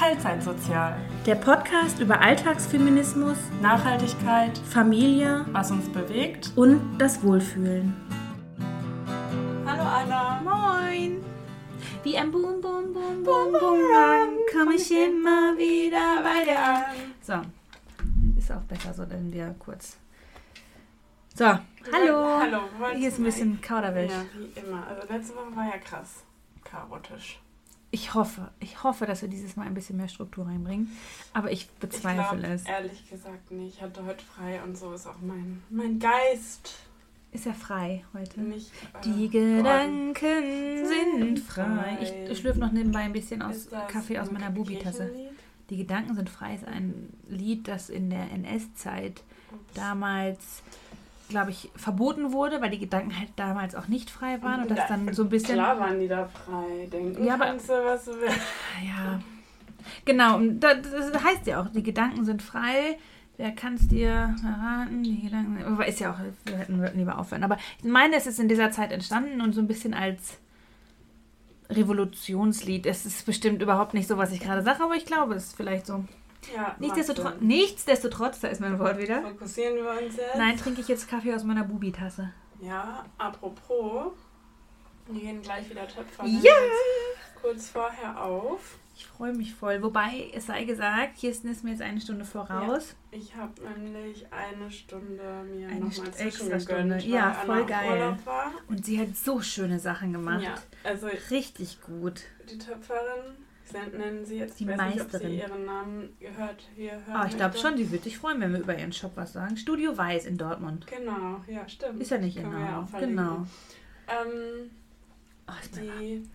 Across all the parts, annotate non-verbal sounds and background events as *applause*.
Teilzeitsozial. Der Podcast über Alltagsfeminismus, Nachhaltigkeit, Familie was uns bewegt. und das Wohlfühlen. Hallo Anna. Moin! Wie ein Boom, Boom, Boom, Boom, Boom, komme ich immer wieder bei dir an. So, ist auch besser so, wenn wir kurz. So, hallo. Hallo. Hier ist ein bisschen Kauderwelsch. Ja, wie immer. Also letzte Woche war ja krass chaotisch. Ich hoffe, ich hoffe, dass wir dieses Mal ein bisschen mehr Struktur reinbringen. Aber ich Ich bezweifle glaube es. ehrlich gesagt nicht. Ich hatte heute frei und so ist auch mein, mein Geist Ist ja frei heute. nicht. äh, Die. Gedanken sind frei. frei. Ich schlürfe noch nebenbei ein bisschen aus Kaffee aus ein meiner Bubi-Tasse. Die Gedanken sind frei ist ein Lied, das in der NS-Zeit damals, glaube ich, verboten wurde, weil die Gedanken halt damals auch nicht frei waren und das dann so ein bisschen. Klar waren die da frei. Denken Ja, aber- kannst du, was du willst. Ja. Genau, und das, das heißt ja auch, die Gedanken sind frei. Wer kann es dir erraten? Die Gedanken. Aber ist ja auch, wir hätten lieber aufhören. Aber ich meine, es ist in dieser Zeit entstanden und so ein bisschen als Revolutionslied. Es ist bestimmt überhaupt nicht so, was ich gerade sage, aber ich glaube, es ist vielleicht so. Ja, Nichtsdestotrotz, nichtsdestotrotz, da ist mein Wort wieder. Fokussieren wir uns jetzt. Nein, trinke ich jetzt Kaffee aus meiner Bubi-Tasse. Ja, apropos, wir gehen gleich wieder töpfern. Ja! Kurz vorher auf. Ich freue mich voll. Wobei, es sei gesagt, Kirsten ist mir jetzt eine Stunde voraus. Ich habe nämlich eine Stunde mir Eine nochmal extra gegönnt, Stunde. Ja, weil voll geil. Und sie hat so schöne Sachen gemacht. Ja, also Richtig gut. die Töpferin, sie nennen sie jetzt, Die ich weiß nicht, ob Meisterin. sie ihren Namen gehört, hier hören Ah, ich glaube schon, die würde sich freuen, wenn wir über ihren Shop was sagen. Studio Weiß in Dortmund. Genau, ja, stimmt. Ist ja nicht genau. wir ja genau. Ähm, Oh, die,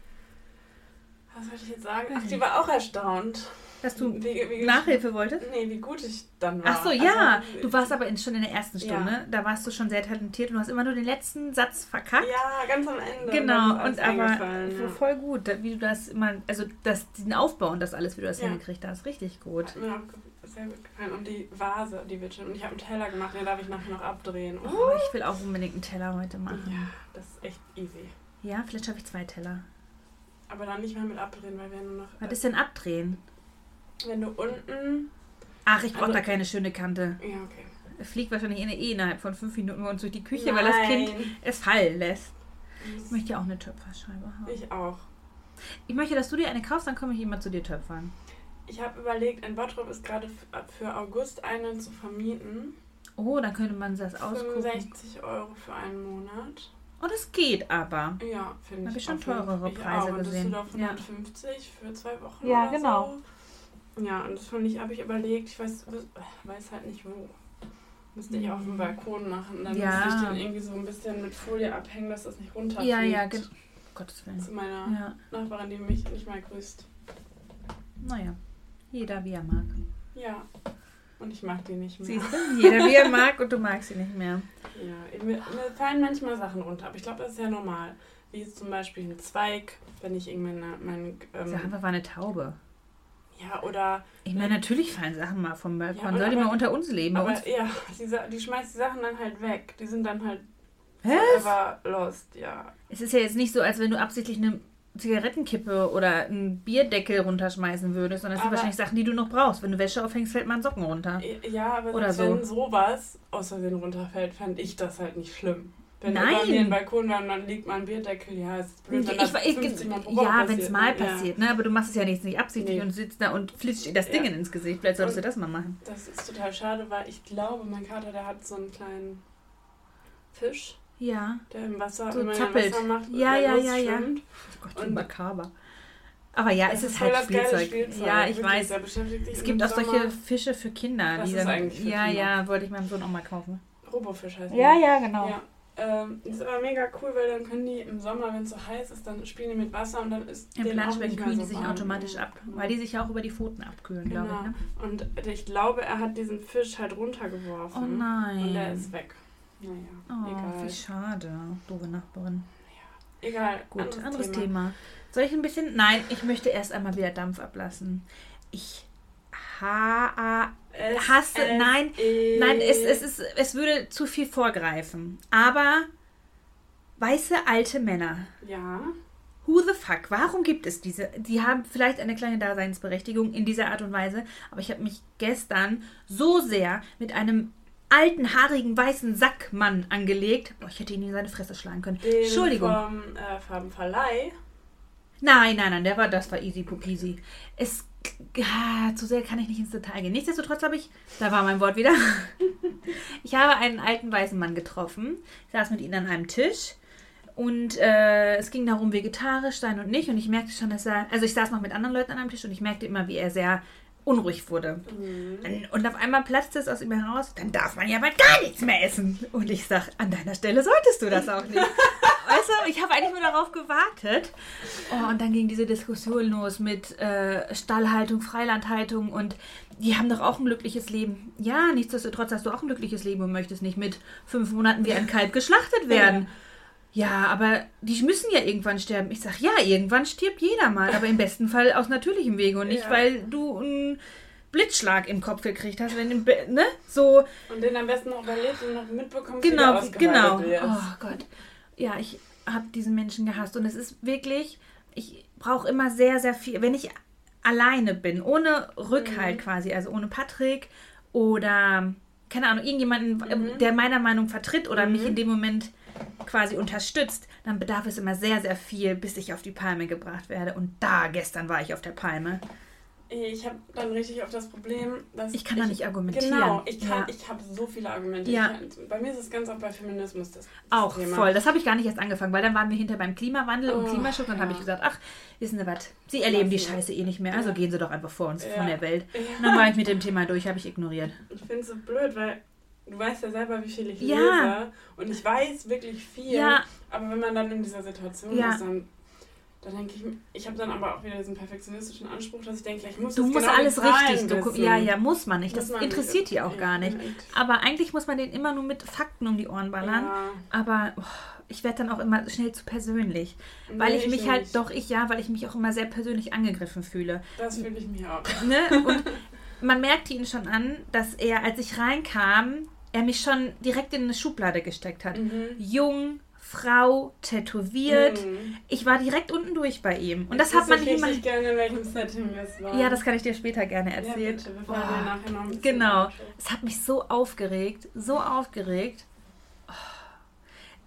was wollte ich jetzt sagen? Ach, die war auch erstaunt. Dass du Wie- wie- Nachhilfe wolltest? Nee, wie gut ich dann war. Ach so, ja. Also, Du warst aber in, schon in der ersten Ja. Stunde. Da warst du schon sehr talentiert und du hast immer nur den letzten Satz verkackt. Ja, ganz am Ende. Genau, und aber ja. voll gut, wie du das immer, also das, diesen Aufbau und das alles, wie du das Ja. hingekriegt hast, richtig gut. Hat mir auch ge- sehr gut gefallen. Und die Vase, die wird schön. Und ich habe einen Teller gemacht, den darf ich nachher noch abdrehen. Oh, Oh, ich will auch unbedingt einen Teller heute machen. ja, das ist echt easy. Ja, vielleicht schaffe ich zwei Teller. Aber dann nicht mehr mit abdrehen, weil wir nur noch. Was ist denn abdrehen? Wenn du unten. Ach, ich brauche Also- da keine schöne Kante. Ja, okay. Es fliegt wahrscheinlich in, eh innerhalb von fünf Minuten bei uns durch die Küche, weil das Kind Nein. es fallen lässt. Ich Ich, möchte ja auch eine Töpferscheibe haben. ich auch. Ich möchte, dass du dir eine kaufst, dann komme ich immer zu dir töpfern. Ich habe überlegt, in Bottrop ist gerade für August eine zu vermieten. Oh, dann könnte man das ausgucken. 65 Euro für einen Monat. Oh, das geht aber. Ja, finde ich. ich schon auf jeden- teurere ich Preise auch. Und gesehen. Düsseldorf Ja. 150 für zwei Wochen. Ja, oder genau. So. Ja, und das fand ich, habe ich überlegt, ich weiß, weiß halt nicht wo. Müsste ich auf dem Balkon machen. Dann Ja. müsste ich den irgendwie so ein bisschen mit Folie abhängen, dass das nicht runterfliegt. Ja, ja, genau. Gottes Willen. Zu meiner Ja, Nachbarin, die mich nicht mal grüßt. naja. Jeder wie er mag. Ja. Und ich mag die nicht mehr. Siehst du? Jeder wie er *laughs* mag und du magst sie nicht mehr. Ja, mir, mir fallen manchmal Sachen runter, aber ich glaube, das ist ja normal. Wie zum Beispiel ein Zweig, wenn ich irgendwie meine, mein, Sag ähm, einfach, war eine Taube. Ja, oder, Ich meine, natürlich fallen Sachen mal vom Balkon. Ja, Soll die mal unter uns leben? Aber uns? ja, *laughs* die, die schmeißt die Sachen dann halt weg. Die sind dann halt forever lost, ja. Es ist ja jetzt nicht so, als wenn du absichtlich eine Zigarettenkippe oder einen Bierdeckel runterschmeißen würdest, sondern es sind wahrscheinlich Sachen, die du noch brauchst. Wenn du Wäsche aufhängst, fällt mal ein Socken runter. Ja, aber Oder so. wenn sowas aus Versehen runterfällt, fand ich das halt nicht schlimm. Wenn Nein. über mir ein Balkon war und dann liegt mal ein Bierdeckel, ja, ist blöd, Ich, wenn ich, das ich, 50 Mal pro Woche ja, wenn es mal ne? Passiert, ne? aber du machst es ja nicht, nicht absichtlich Nee. und sitzt da und flitscht dir das Ding Ja. ins Gesicht. Vielleicht solltest Und- du das mal machen. Das ist total schade, weil ich glaube, mein Kater, der hat so einen kleinen Fisch, Ja. der im Wasser, So zappelt. Wasser macht, Ja, ja, ja, ja. Oh Gott, Und- makaber. Aber ja, Das es ist voll halt das Spielzeug. Spielzeug. Ja, ich weiß. Es gibt auch Sommer- solche Fische für Kinder. Was die ist dann, eigentlich für ja, Kinder? ja, wollte ich meinem Sohn auch mal kaufen. Robofisch heißt Ja, ja, genau. Ja. Ähm, das ist aber mega cool, weil dann können die im Sommer, wenn es so heiß ist, dann spielen die mit Wasser und dann ist Im Planschbecken kühlen die so sich warm. automatisch ab, Ja. weil die sich ja auch über die Pfoten abkühlen, Genau. glaube ich. Ne? Und ich glaube, er hat diesen Fisch halt runtergeworfen. Oh nein. Und der ist weg. Naja, Oh, egal. wie schade. Doofe Nachbarin. Egal. Gut, anderes, Thema. Soll ich ein bisschen? Nein, ich möchte erst einmal wieder Dampf ablassen. Ich ha hasse. es nein, nein, es, es, ist, es würde zu viel vorgreifen. Aber weiße alte Männer Ja. Who the fuck? Warum gibt es diese? Die haben vielleicht eine kleine Daseinsberechtigung in dieser Art und Weise, aber ich habe mich gestern so sehr mit einem alten, haarigen, weißen Sackmann angelegt. Boah, ich hätte ihn in seine Fresse schlagen können. Den Entschuldigung. Vom äh, Farbenverleih. Nein, nein, nein, der war, das war easy pupisi. Es, zu sehr kann ich nicht ins Detail gehen. Nichtsdestotrotz habe ich, da war mein Wort wieder, *laughs* ich habe einen alten weißen Mann getroffen, saß mit ihm an einem Tisch und äh, es ging darum, vegetarisch sein und nicht und ich merkte schon, dass er, also ich saß noch mit anderen Leuten an einem Tisch und ich merkte immer, wie er sehr unruhig wurde. Und auf einmal platzte es aus ihm heraus, dann darf man ja bald gar nichts mehr essen. Und ich sag, an deiner Stelle solltest du das auch nicht. *laughs* weißt du, ich habe eigentlich nur darauf gewartet. Oh, und dann ging diese Diskussion los mit äh, Stallhaltung, Freilandhaltung und die haben doch auch ein glückliches Leben. Ja, nichtsdestotrotz hast du auch ein glückliches Leben und möchtest nicht mit fünf Monaten wie ein Kalb geschlachtet werden. Ja, aber die müssen ja irgendwann sterben. Ich sag, ja, irgendwann stirbt jeder mal, aber im besten Fall aus natürlichem Wege und nicht, Ja. weil du einen Blitzschlag im Kopf gekriegt hast, wenn ne? So, Und den am besten noch überlebt und noch mitbekommst, wie genau, ausgeheilt genau. wird. Oh Gott. Ja, ich habe diesen Menschen gehasst und es ist wirklich, ich brauche immer sehr, sehr viel, wenn ich alleine bin, ohne Rückhalt quasi, also ohne Patrick oder keine Ahnung, irgendjemanden, Mhm. der meiner Meinung vertritt oder mich in dem Moment quasi unterstützt, dann bedarf es immer sehr, sehr viel, bis ich auf die Palme gebracht werde. Und da, gestern war ich auf der Palme. Ich habe dann richtig auf das Problem, dass Ich kann da nicht argumentieren. Genau, ich kann, Ja. ich habe so viele Argumente. Ja. Kann, bei mir ist es ganz oft bei Feminismus das, Auch Thema. voll. Das habe ich gar nicht erst angefangen, weil dann waren wir hinter beim Klimawandel und Oh, Klimaschutz und dann habe ja. ich gesagt, ach, wissen Sie was, Sie erleben die. Scheiße eh nicht mehr, also Ja. gehen Sie doch einfach vor uns, Ja. von der Welt. Ja. Und dann war ich mit *laughs* dem Thema durch, habe ich ignoriert. Ich finde es so blöd, weil du weißt ja selber, wie viel ich Ja. lese. Und ich weiß wirklich viel. Ja. Aber wenn man dann in dieser Situation Ja. ist, dann, dann denke ich, ich habe dann aber auch wieder diesen perfektionistischen Anspruch, dass ich denke, ich muss Du musst genau alles richtig wissen. Ja, ja, muss man nicht. Das Muss man nicht. interessiert die auch gar nicht. Aber eigentlich muss man den immer nur mit Fakten um die Ohren ballern. Aber oh, ich werde dann auch immer schnell zu persönlich. Weil Nee, ich mich nicht. halt, doch ich ja, weil ich mich auch immer sehr persönlich angegriffen fühle. Das fühle ich mir auch. Ne? *laughs* Und man merkte ihn schon an, dass er, als ich reinkam, er mich schon direkt in eine Schublade gesteckt hat. Mhm. Jung, Frau, tätowiert. Mhm. Ich war direkt unten durch bei ihm. Und das Jetzt hat man wüsste ich gerne, in welchem Setting das war. Ja, das kann ich dir später gerne ja, erzählen. bitte. Wir ja nachher noch ein Genau. Es hat mich so aufgeregt, so aufgeregt.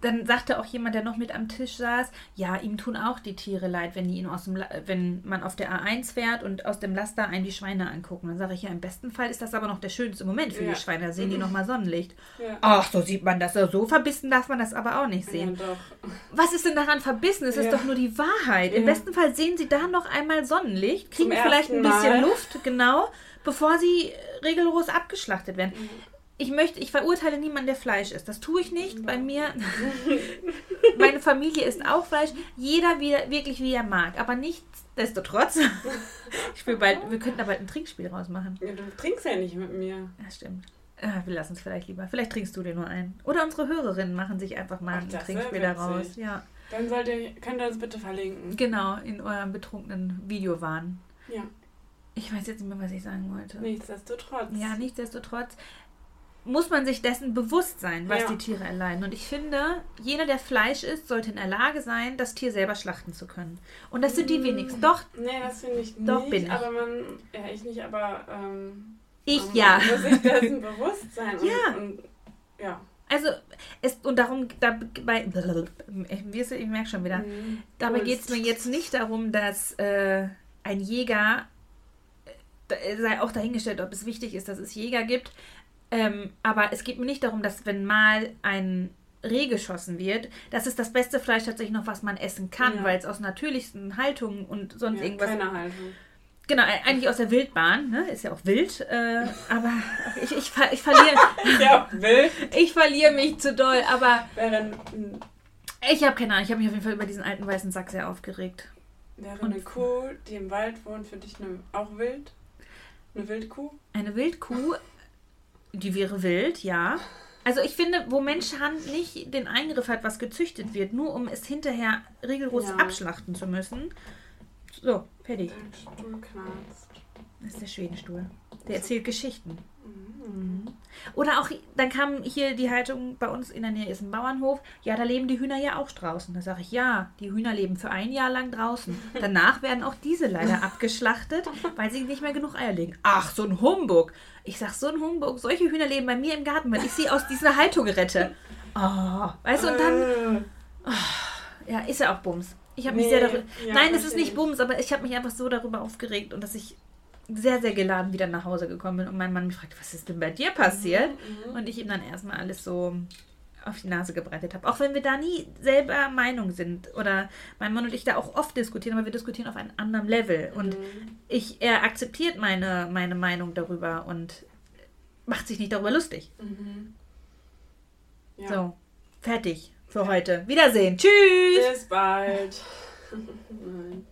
Dann sagte auch jemand, der noch mit am Tisch saß, ja, ihm tun auch die Tiere leid, wenn die ihn aus dem, La- wenn man auf der A1 fährt und aus dem Laster einen die Schweine angucken. Dann sage ich ja, im besten Fall ist das aber noch der schönste Moment für Ja. die Schweine. Da sehen die noch mal Sonnenlicht. Ja. Ach, so sieht man das. So verbissen darf man das aber auch nicht sehen. Ja. Was ist denn daran verbissen? Es ist doch nur die Wahrheit. Im besten Fall sehen sie da noch einmal Sonnenlicht, kriegen Zum vielleicht ein bisschen. Luft, genau, bevor sie regellos abgeschlachtet werden. Ich möchte, ich verurteile niemanden, der Fleisch isst. Das tue ich nicht. Bei mir, *laughs* meine Familie isst auch Fleisch. Jeder wie, wirklich wie er mag. Aber nichtsdestotrotz, *laughs* ich will bald, wir könnten da bald ein Trinkspiel rausmachen. Ja, du trinkst ja nicht mit mir. Ja, stimmt. Ah, wir lassen es vielleicht lieber. Vielleicht trinkst du dir nur ein. Oder unsere Hörerinnen machen sich einfach mal Ach, ein Trinkspiel daraus. Ja. Dann sollt ihr, könnt ihr uns bitte verlinken. Genau, in eurem betrunkenen Videowahn. Ja, Ich weiß jetzt nicht mehr, was ich sagen wollte. nichtsdestotrotz. Ja, nichtsdestotrotz muss man sich dessen bewusst sein, was Ja. die Tiere erleiden. Und ich finde, jeder, der Fleisch isst, sollte in der Lage sein, das Tier selber schlachten zu können. Und das sind die Mm. wenigsten. Doch, Nee, das finde ich Doch, nicht. bin ich. Aber man, ja, ich nicht, aber ähm, ich man ja. muss sich dessen *laughs* bewusst sein. Und, Ja. Und, ja. Also, es, und darum, da, bei, *laughs* ich, ich merke schon wieder, Mhm. Dabei geht es mir jetzt nicht darum, dass äh, ein Jäger, äh, sei auch dahingestellt, ob es wichtig ist, dass es Jäger gibt, ähm, aber es geht mir nicht darum, dass wenn mal ein Reh geschossen wird, das ist das beste Fleisch tatsächlich noch, was man essen kann, Ja. weil es aus natürlichsten Haltungen und sonst Ja, irgendwas. keine Haltung. Genau, äh, eigentlich aus der Wildbahn, ne? Ist ja auch wild, äh, *laughs* aber ich, ich, ver- ich verliere *laughs* ja, wild. ich verliere mich zu doll, aber ich habe keine Ahnung, ich habe mich auf jeden Fall über diesen alten weißen Sack sehr aufgeregt. wäre eine Kuh, die im Wald wohnt, für dich eine, auch wild? Eine Wildkuh? Eine Wildkuh, die wäre wild, ja. Also ich finde, wo Menschhand nicht den Eingriff hat, was gezüchtet wird, nur um es hinterher rigoros Ja. abschlachten zu müssen. So, fertig. Stuhl knarzt. Das ist der Schwedenstuhl. Der erzählt Geschichten. Mhm. Oder auch, dann kam hier die Haltung, bei uns in der Nähe ist ein Bauernhof, ja, da leben die Hühner ja auch draußen. Da sage ich, ja, die Hühner leben für ein Jahr lang draußen. Danach werden auch diese leider *laughs* abgeschlachtet, weil sie nicht mehr genug Eier legen. Ach, so ein Humbug. Ich sag, so ein Humbug, solche Hühner leben bei mir im Garten, weil ich sie aus dieser Haltung rette. Oh, weißt du, und dann, Äh, ja, ist ja auch Bums. Ich habe mich Nee, sehr darüber. ja, Nein, es ist nicht ich. Bums, aber ich habe mich einfach so darüber aufgeregt und dass ich sehr, sehr geladen wieder nach Hause gekommen bin und mein Mann mich fragt, was ist denn bei dir passiert? Mhm. Und ich ihm dann erstmal alles so auf die Nase gebreitet habe. Auch wenn wir da nie selber Meinung sind oder mein Mann und ich da auch oft diskutieren, aber wir diskutieren auf einem anderen Level. Und Mhm. ich, er akzeptiert meine, meine Meinung darüber und macht sich nicht darüber lustig. Mhm. Ja. So, fertig für heute. Wiedersehen. Tschüss. Bis bald. *laughs* *laughs* *laughs* Nein.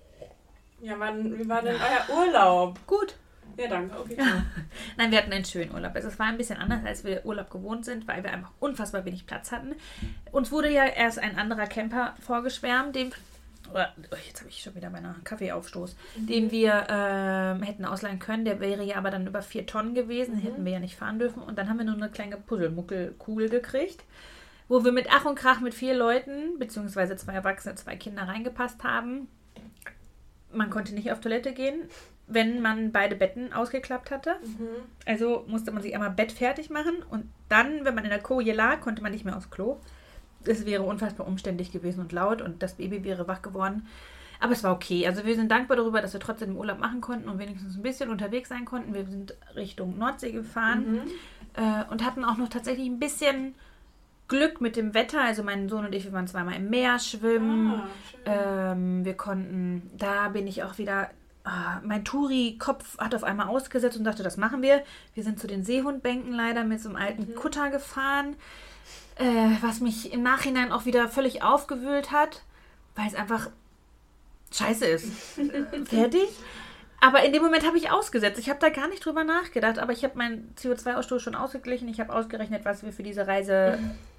Ja, wann, wie war denn euer Urlaub? Gut. Ja, danke. Okay. *laughs* Nein, wir hatten einen schönen Urlaub. Also es war ein bisschen anders, als wir Urlaub gewohnt sind, weil wir einfach unfassbar wenig Platz hatten. Uns wurde ja erst ein anderer Camper vorgeschwärmt, den oh, jetzt habe ich schon wieder meinen Kaffeeaufstoß, den wir ähm, hätten ausleihen können. Der wäre ja aber dann über vier Tonnen gewesen, den hätten wir ja nicht fahren dürfen. Und dann haben wir nur eine kleine Puzzlemuckelkugel gekriegt, wo wir mit Ach und Krach mit vier Leuten, beziehungsweise zwei Erwachsene, zwei Kinder reingepasst haben. Man konnte nicht auf Toilette gehen, wenn man beide Betten ausgeklappt hatte. Mhm. Also musste man sich einmal Bett fertig machen und dann, wenn man in der Koje lag, konnte man nicht mehr aufs Klo. Es wäre unfassbar umständlich gewesen und laut und das Baby wäre wach geworden. Aber es war okay. Also wir sind dankbar darüber, dass wir trotzdem im Urlaub machen konnten und wenigstens ein bisschen unterwegs sein konnten. Wir sind Richtung Nordsee gefahren Mhm. äh, und hatten auch noch tatsächlich ein bisschen Glück mit dem Wetter. Also mein Sohn und ich, wir waren zweimal im Meer schwimmen. Ah. Ähm, wir konnten, da bin ich auch wieder, ah, mein Touri-Kopf hat auf einmal ausgesetzt und dachte, das machen wir. Wir sind zu den Seehundbänken leider mit so einem alten Kutter gefahren, äh, was mich im Nachhinein auch wieder völlig aufgewühlt hat, weil es einfach scheiße ist. *laughs* Fertig. Aber in dem Moment habe ich ausgesetzt. Ich habe da gar nicht drüber nachgedacht, aber ich habe meinen CO2-Ausstoß schon ausgeglichen. Ich habe ausgerechnet, was wir für diese Reise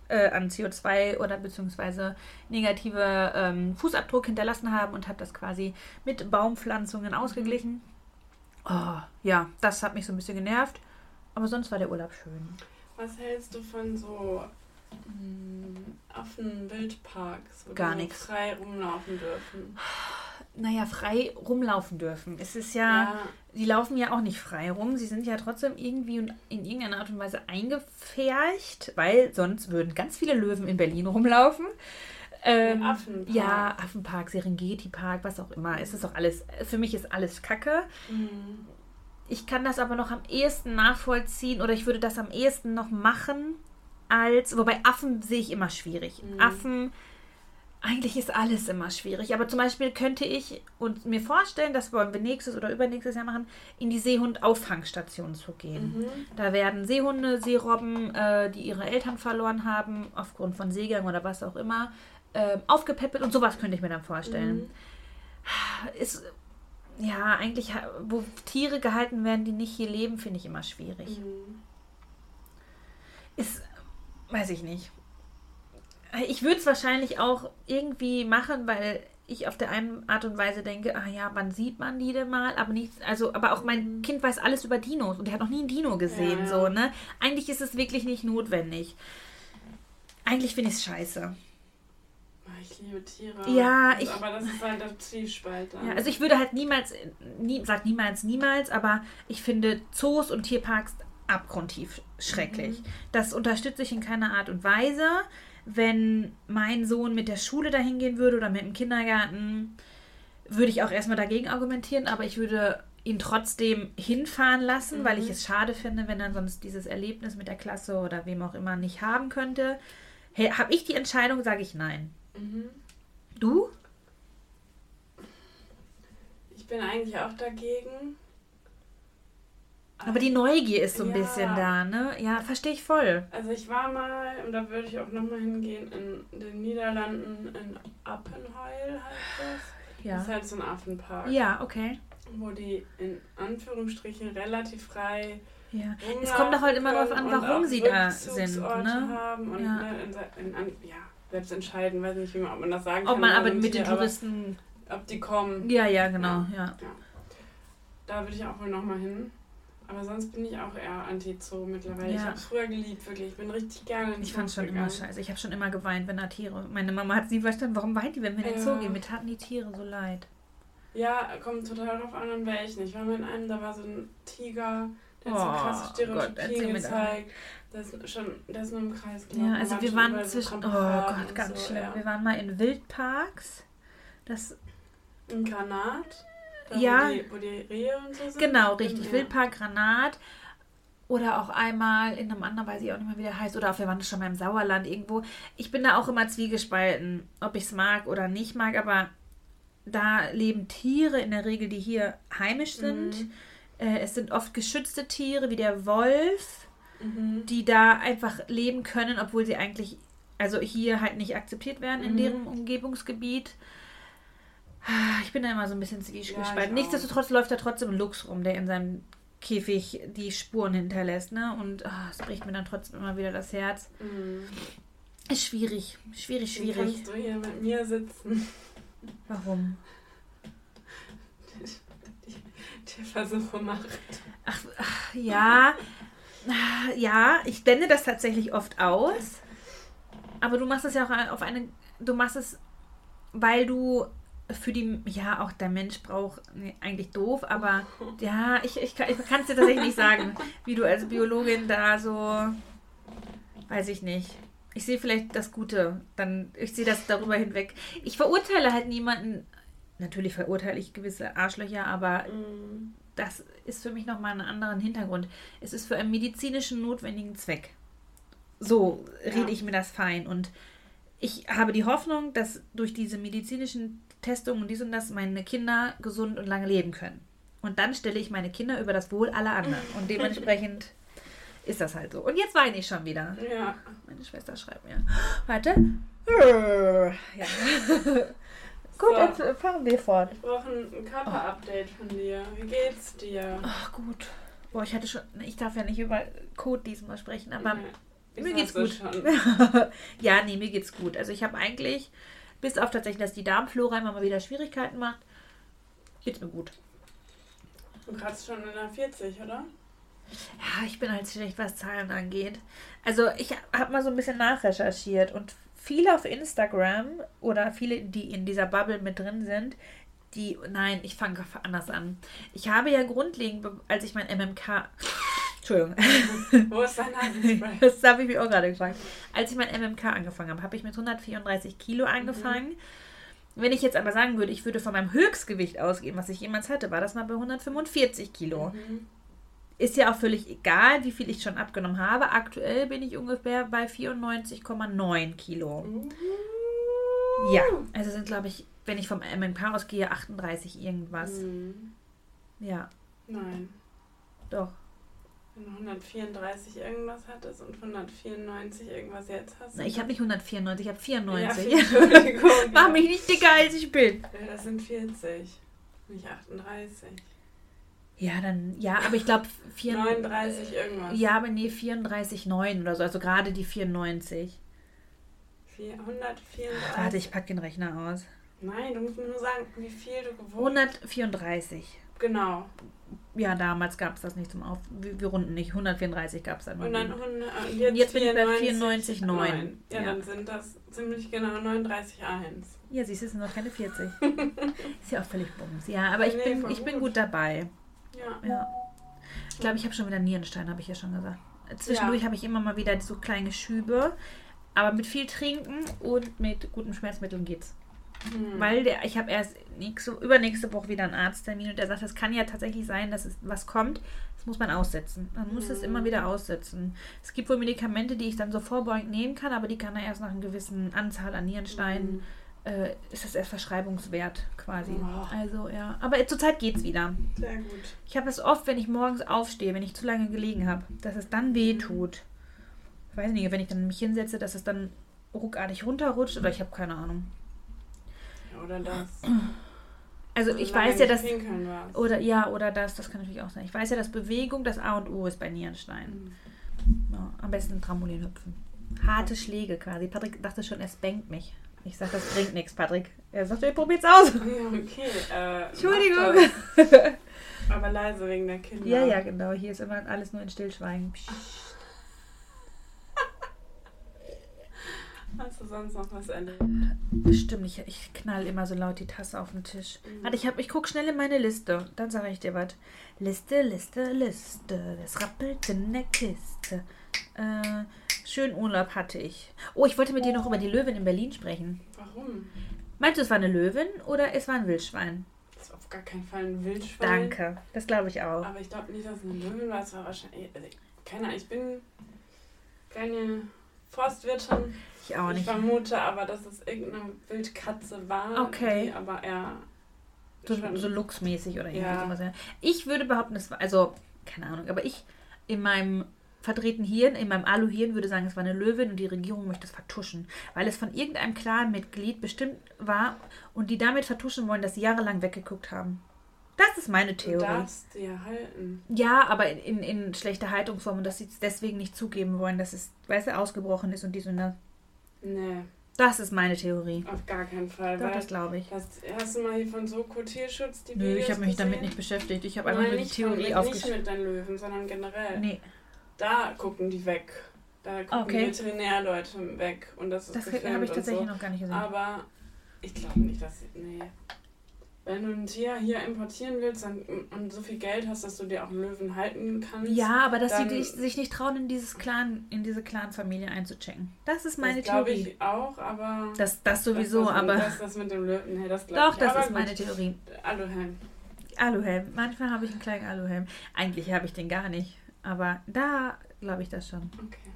äh, an CO2 oder beziehungsweise negative ähm, Fußabdruck hinterlassen haben und habe das quasi mit Baumpflanzungen ausgeglichen. Oh, ja, das hat mich so ein bisschen genervt. Aber sonst war der Urlaub schön. Was hältst du von so mm, Affen-Wildparks, wo Gar die frei rumlaufen dürfen? Naja, frei rumlaufen dürfen. Es ist ja, Ja. Die laufen ja auch nicht frei rum. Sie sind ja trotzdem irgendwie und in irgendeiner Art und Weise eingepfercht, weil sonst würden ganz viele Löwen in Berlin rumlaufen. Ähm, Affenpark. Ja, Affenpark, Serengeti-Park, was auch immer. Es ist doch alles, für mich ist alles Kacke. Mhm. Ich kann das aber noch am ehesten nachvollziehen oder ich würde das am ehesten noch machen als, wobei Affen sehe ich immer schwierig. Mhm. Affen, eigentlich ist alles immer schwierig. Aber zum Beispiel könnte ich und mir vorstellen, das wollen wir nächstes oder übernächstes Jahr machen, in die Seehund-Auffangstation zu gehen. Mhm. Da werden Seehunde, Seerobben, äh, die ihre Eltern verloren haben, aufgrund von Seegang oder was auch immer, äh, aufgepäppelt und sowas könnte ich mir dann vorstellen. Mhm. Ist, ja, eigentlich, wo Tiere gehalten werden, die nicht hier leben, finde ich immer schwierig. Mhm. Ist, weiß ich nicht. Ich würde es wahrscheinlich auch irgendwie machen, weil ich auf der einen Art und Weise denke, ah ja, wann sieht man die denn mal? Aber nicht, also, aber auch mein Kind weiß alles über Dinos und er hat noch nie ein Dino gesehen, Ja, so, ne? Eigentlich ist es wirklich nicht notwendig. Eigentlich finde ich es scheiße. Ah, Ich liebe Tiere. Ja, ich- Aber das ist halt der Zwiespalt. Ja, also ich würde halt niemals, nie, sag niemals, niemals, aber ich finde Zoos und Tierparks abgrundtief schrecklich. Das unterstütze ich in keiner Art und Weise. Wenn mein Sohn mit der Schule dahin gehen würde oder mit dem Kindergarten, würde ich auch erstmal dagegen argumentieren, aber ich würde ihn trotzdem hinfahren lassen, weil ich es schade finde, wenn er sonst dieses Erlebnis mit der Klasse oder wem auch immer nicht haben könnte. Hey, Habe ich die Entscheidung, sage ich nein. Mhm. Du? Ich bin eigentlich auch dagegen. Aber die Neugier ist so ein Ja. bisschen da, ne? Ja, verstehe ich voll. Also ich war mal, und da würde ich auch nochmal hingehen, in den Niederlanden in Appenheul heißt das. Ja. Das ist halt so ein Affenpark, Ja, okay. wo die in Anführungsstrichen relativ frei Ja. Es kommt doch halt immer darauf an, warum sie da sind, ne? Haben und Ja. ne, in, in, an- ja, selbst entscheiden, weiß nicht, wie man, ob man das sagen Ob kann. man bei aber mit den aber Touristen. Ob die kommen. Ja, ja, genau, ja. da würde ich auch wohl nochmal hin. Aber sonst bin ich auch eher Anti-Zoo mittlerweile. Ja. Ich habe es früher geliebt, wirklich. Ich bin richtig gerne in Ich fand schon gegangen. immer scheiße. Ich habe schon immer geweint, wenn da Tiere. Meine Mama hat nie verstanden, warum weint die, wenn wir in den Ja. Zoo gehen. Mir taten die Tiere so leid. Ja, kommt total drauf an, an welchen. Ich war mal in einem, da war so ein Tiger, der hat so Oh, krasse Stereotypien gezeigt. Der ist schon, der ist nur im Kreis gelaufen. Ja, also wir waren überall so zwischen. Oh Gott, ganz so, schlimm. Ja. Wir waren mal in Wildparks. Das In Granat. Da, Ja. Wo die, wo die Rehe und so sind. Genau, richtig. Ja. Wildpark Granat. Oder auch einmal in einem anderen, weiß ich auch nicht mehr, wie der heißt. Oder auch wir waren schon mal im Sauerland irgendwo. Ich bin da auch immer zwiegespalten, ob ich es mag oder nicht mag. Aber da leben Tiere in der Regel, die hier heimisch sind. Mhm. Äh, es sind oft geschützte Tiere, wie der Wolf, Mhm. die da einfach leben können, obwohl sie eigentlich, also hier halt nicht akzeptiert werden in Mhm. deren Umgebungsgebiet. Ah, Ich bin da immer so ein bisschen Ja, zwiegespalten. auch. Nichtsdestotrotz läuft da trotzdem Luchs rum, der in seinem Käfig die Spuren hinterlässt, ne? Und ah, es bricht mir dann trotzdem immer wieder das Herz. Mhm. Ist schwierig, schwierig, schwierig. kannst du hier mit mir sitzen. Warum? Tierversuche macht. Ach, ach, ja. Ja, ich blende das tatsächlich oft aus. Aber du machst es ja auch auf eine. Du machst es, weil du für die. Ja, auch der Mensch braucht. Nee, eigentlich doof, aber *laughs* ja, ich, ich, kann es dir tatsächlich nicht sagen, wie du als Biologin da so. Weiß ich nicht. Ich sehe vielleicht das Gute. Dann, ich sehe das darüber hinweg. Ich verurteile halt niemanden. Natürlich verurteile ich gewisse Arschlöcher, aber Mhm. das ist für mich nochmal einen anderen Hintergrund. Es ist für einen medizinischen notwendigen Zweck. So rede Ja. ich mir das fein. Und ich habe die Hoffnung, dass durch diese medizinischen Testungen und dies und das meine Kinder gesund und lange leben können. Und dann stelle ich meine Kinder über das Wohl aller anderen. Und *laughs* dementsprechend ist das halt so. Und jetzt weine ich schon wieder. Ja. Meine Schwester schreibt mir. Warte. Ja. *laughs* Gut, So. jetzt äh, fahren wir fort. Ich brauche ein Körper-Update von dir. Wie geht's dir? Ach gut. Boah, ich hatte schon. Ich darf ja nicht über Code diesmal sprechen, aber das mir geht's gut. *laughs* Ja, nee, mir geht's gut. Also ich habe eigentlich, bis auf tatsächlich, dass die Darmflora immer mal wieder Schwierigkeiten macht, geht's mir gut. Du kratzt schon in der 40, oder? Ja, ich bin halt schlecht, was Zahlen angeht. Also ich habe mal so ein bisschen nachrecherchiert und viele auf Instagram oder viele, die in dieser Bubble mit drin sind, die, nein, ich fange anders an. Ich habe ja grundlegend, als ich mein MMK, Entschuldigung, *laughs* Wo ist dein Nasenspray? *laughs* Das habe ich mich auch gerade gefragt. Als ich mein MMK angefangen habe, habe ich mit 134 Kilo angefangen. Wenn ich jetzt aber sagen würde, ich würde von meinem Höchstgewicht ausgehen, was ich jemals hatte, war das mal bei 145 Kilo. Mhm. Ist ja auch völlig egal, wie viel ich schon abgenommen habe. Aktuell bin ich ungefähr bei 94,9 Kilo. Mhm. Ja, also sind, glaube ich, wenn ich vom MMK ausgehe, 38 irgendwas. Mhm. Ja, Nein. doch. Wenn du 134 irgendwas hattest und 194 irgendwas jetzt hast. Na, ich habe nicht 194, ich habe 94. Ja, Entschuldigung. *laughs* Mach mich nicht dicker, als ich bin. Ja, das sind 40. Nicht 38. Ja, dann, ja, aber ich glaube, *laughs* 39 irgendwas. Ja, aber nee, 34,9 oder so. Also gerade die 94. 134. Warte, ich pack den Rechner aus. Nein, du musst mir nur sagen, wie viel du gewohnt 134. Genau. Ja, damals gab es das nicht zum Auf. Wir, wir runden nicht. 134 gab es dann. Und dann wieder. 100, und Und jetzt, jetzt bin ich bei 94, 94,9. neun. Ja, Ja. dann sind das ziemlich genau 39,1. Ja, siehst du, es sind noch keine 40. *laughs* Ist ja auch völlig bums. Ja, aber ich, Nee, bin, ich bin gut. gut dabei. Ja. Ja. Ich glaube, ich habe schon wieder Nierenstein, habe ich ja schon gesagt. Zwischendurch Ja. habe ich immer mal wieder so kleine Schübe. Aber mit viel Trinken und mit guten Schmerzmitteln geht's. Hm. Weil der, ich habe erst nächste, übernächste Woche wieder einen Arzttermin und der sagt, es kann ja tatsächlich sein, dass es was kommt. Das muss man aussetzen. Man muss es Mhm. immer wieder aussetzen. Es gibt wohl Medikamente, die ich dann so vorbeugend nehmen kann, aber die kann er erst nach einer gewissen Anzahl an Nierensteinen, Mhm. äh, ist das erst verschreibungswert quasi. Oh. Also ja. Aber zurzeit geht's wieder. Sehr gut. Ich habe es oft, wenn ich morgens aufstehe, wenn ich zu lange gelegen habe, dass es dann weh tut. Ich weiß nicht, wenn ich dann mich hinsetze, dass es dann ruckartig runterrutscht oder ich habe keine Ahnung. Oder das. Also Wenn ich weiß ja, dass pinkeln oder ja oder das, das kann natürlich auch sein. Ich weiß ja, dass Bewegung das A und O ist bei Nierenstein. Mhm. Ja, am besten Trampolin hüpfen. Harte Schläge quasi. Patrick dachte schon, er spankt mich. Ich sag, das bringt nichts, Patrick. Er sagt, ihr probiert's aus. Ja, okay. Äh, Entschuldigung. *laughs* Aber leise wegen der Kinder. Ja, ja, genau. Hier ist immer alles nur in Stillschweigen. Psch. Hast du sonst noch was erlebt? Bestimmt, ich, ich knall immer so laut die Tasse auf den Tisch. Mhm. Warte, ich, hab, ich guck schnell in meine Liste. Dann sage ich dir was. Liste, Liste, Liste. Es rappelt in der Kiste. Äh, schönen Urlaub hatte ich. Oh, ich wollte mit dir noch über die Löwin in Berlin sprechen. Warum? Meinst du, es war eine Löwin oder es war ein Wildschwein? Das ist auf gar keinen Fall ein Wildschwein. Danke. Das glaube ich auch. Aber ich glaube nicht, dass es eine Löwin war. Es war wahrscheinlich. Also, keine Ahnung, ich bin keine Forstwirtin. Ich auch Ich nicht. vermute aber, dass es irgendeine Wildkatze war. Okay. Die aber eher. So, so luchsmäßig oder irgendwie Ja. sowas. ja. Ich würde behaupten, es war, also, keine Ahnung, aber ich in meinem verdrehten Hirn, in meinem Aluhirn würde sagen, es war eine Löwin und die Regierung möchte es vertuschen, weil es von irgendeinem Clan-Mitglied bestimmt war und die damit vertuschen wollen, dass sie jahrelang weggeguckt haben. Das ist meine Du Theorie. darfst die ja halten. Ja, aber in, in, in schlechter Haltungsform und dass sie es deswegen nicht zugeben wollen, dass es, weißt du, ausgebrochen ist und dies und das. Nee, Das ist meine Theorie. auf gar keinen Fall. Doch, das glaube ich. hast, hast du mal hier von Soko Tierschutz die Nö, Videos ich habe mich damit gesehen? nicht beschäftigt. Ich habe einfach nur die Theorie mit, nicht aufgeschrieben. mit den Löwen, sondern generell. Nee, Da gucken die weg. Da gucken Okay. die Veterinärleute weg. Und das ist das habe ich tatsächlich so. noch gar nicht gesehen. Aber ich glaube nicht, dass sie. Nee. Wenn du ein Tier hier importieren willst dann, und so viel Geld hast, dass du dir auch einen Löwen halten kannst. Ja, aber dass sie sich nicht trauen, in dieses Clan, in diese Clan-Familie einzuchecken. Das ist meine das glaube Theorie. ich auch, aber. Das, das sowieso, das, aber. Das, das mit dem Löwen, nee, das glaube doch, ich. das aber ist gut. meine Theorie. Aluhelm. Aluhelm. Manchmal habe ich einen kleinen Aluhelm. Eigentlich habe ich den gar nicht. Aber da glaube ich das schon. Okay.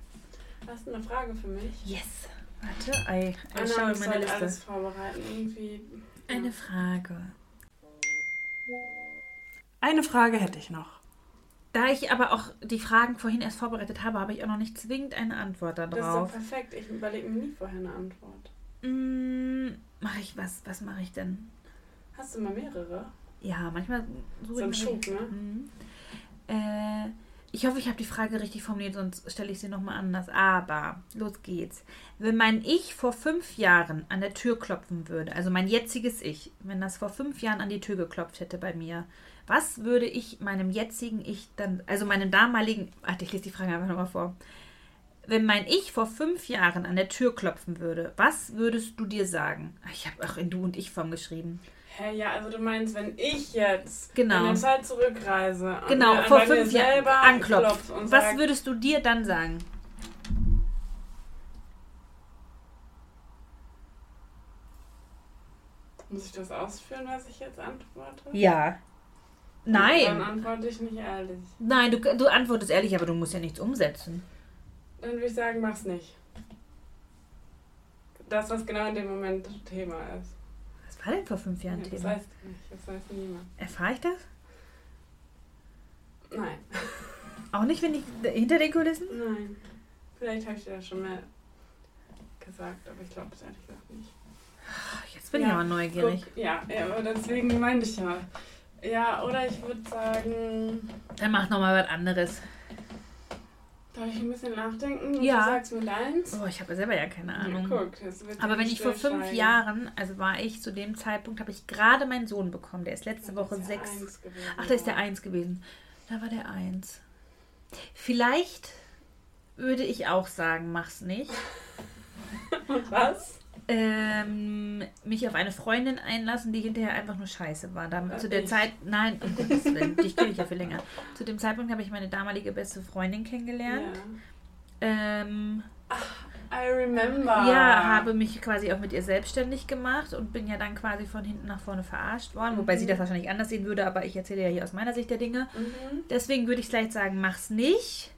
Hast du eine Frage für mich? Yes. Warte, ei, ich Anna schaue meine Liste. alles vorbereiten. Irgendwie. Eine Frage. Eine Frage hätte ich noch. Da ich aber auch die Fragen vorhin erst vorbereitet habe, habe ich auch noch nicht zwingend eine Antwort Das ist doch darauf. perfekt. Ich überlege mir nie vorher eine Antwort. Mm, mache ich was? Was mache ich denn? Hast du mal mehrere? Ja, manchmal suche So ein ich mir Schub, ne? Mhm. Äh, ich hoffe, ich habe die Frage richtig formuliert, sonst stelle ich sie nochmal anders. Aber, los geht's. Wenn mein Ich vor fünf Jahren an der Tür klopfen würde, also mein jetziges Ich, wenn das vor fünf Jahren an die Tür geklopft hätte bei mir, was würde ich meinem jetzigen Ich dann, also meinem damaligen, warte, ich lese die Frage einfach nochmal vor. Wenn mein Ich vor fünf Jahren an der Tür klopfen würde, was würdest du dir sagen? Ach, Ich habe auch in Du und Ich-Form geschrieben. Hä, ja, also du meinst, wenn ich jetzt Genau. in der Zeit zurückreise und Genau, mir- vor fünf Jahren anklopft. Was sag, würdest du dir dann sagen? Muss ich das ausführen, was ich jetzt antworte? Ja. Dann Nein. antworte ich nicht ehrlich. Nein, du, du antwortest ehrlich, aber du musst ja nichts umsetzen. Dann würde ich sagen, mach's nicht. Das, was genau in dem Moment Thema ist. Was war denn vor fünf Jahren Ja, das Thema? weiß ich nicht. Das weiß niemand. Erfahre ich das? Nein. Auch nicht, wenn ich hinter den Kulissen? Nein. Vielleicht habe ich dir das schon mehr gesagt, aber ich glaube es ehrlich gesagt nicht. Jetzt bin Ja, ich aber neugierig. Guck, ja, ja, aber deswegen meinte ich ja. Ja, oder ich würde sagen, Dann mach nochmal was anderes. darf ich ein bisschen nachdenken? Ja. Du sagst mir deins? Oh, ich habe selber ja keine Ahnung. Ja, guck, aber wenn ich vor fünf. Jahren, also war ich zu dem Zeitpunkt, habe ich gerade meinen Sohn bekommen. Der ist letzte Das Woche ist ja sechs. gewesen, Ach, da ist der ja. Eins gewesen. Da war der Eins. Vielleicht würde ich auch sagen, mach's nicht. Und *laughs* was? Ähm, mich auf eine Freundin einlassen, die hinterher einfach nur scheiße war. Ach, zu der ich. Zeit, nein, um Gottes Willen, dich kenne ich ja viel länger. *laughs* Zu dem Zeitpunkt habe ich meine damalige beste Freundin kennengelernt. Ähm, I remember. ja, habe mich quasi auch mit ihr selbstständig gemacht und bin ja dann quasi von hinten nach vorne verarscht worden. Wobei Mhm. sie das wahrscheinlich anders sehen würde, aber ich erzähle ja hier aus meiner Sicht der Dinge. Mhm. Deswegen würde ich vielleicht sagen, mach's nicht.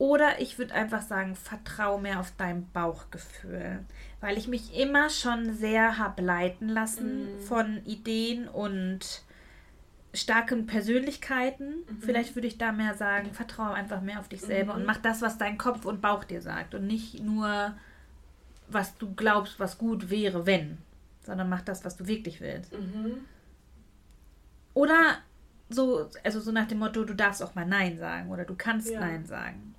Oder ich würde einfach sagen, vertrau mehr auf dein Bauchgefühl. Weil ich mich immer schon sehr habe leiten lassen Mhm. von Ideen und starken Persönlichkeiten. Mhm. Vielleicht würde ich da mehr sagen, vertraue einfach mehr auf dich selber Mhm. und mach das, was dein Kopf und Bauch dir sagt. Und nicht nur, was du glaubst, was gut wäre, wenn. Sondern mach das, was du wirklich willst. Mhm. Oder so, also so nach dem Motto, du darfst auch mal Nein sagen oder du kannst Ja. Nein sagen.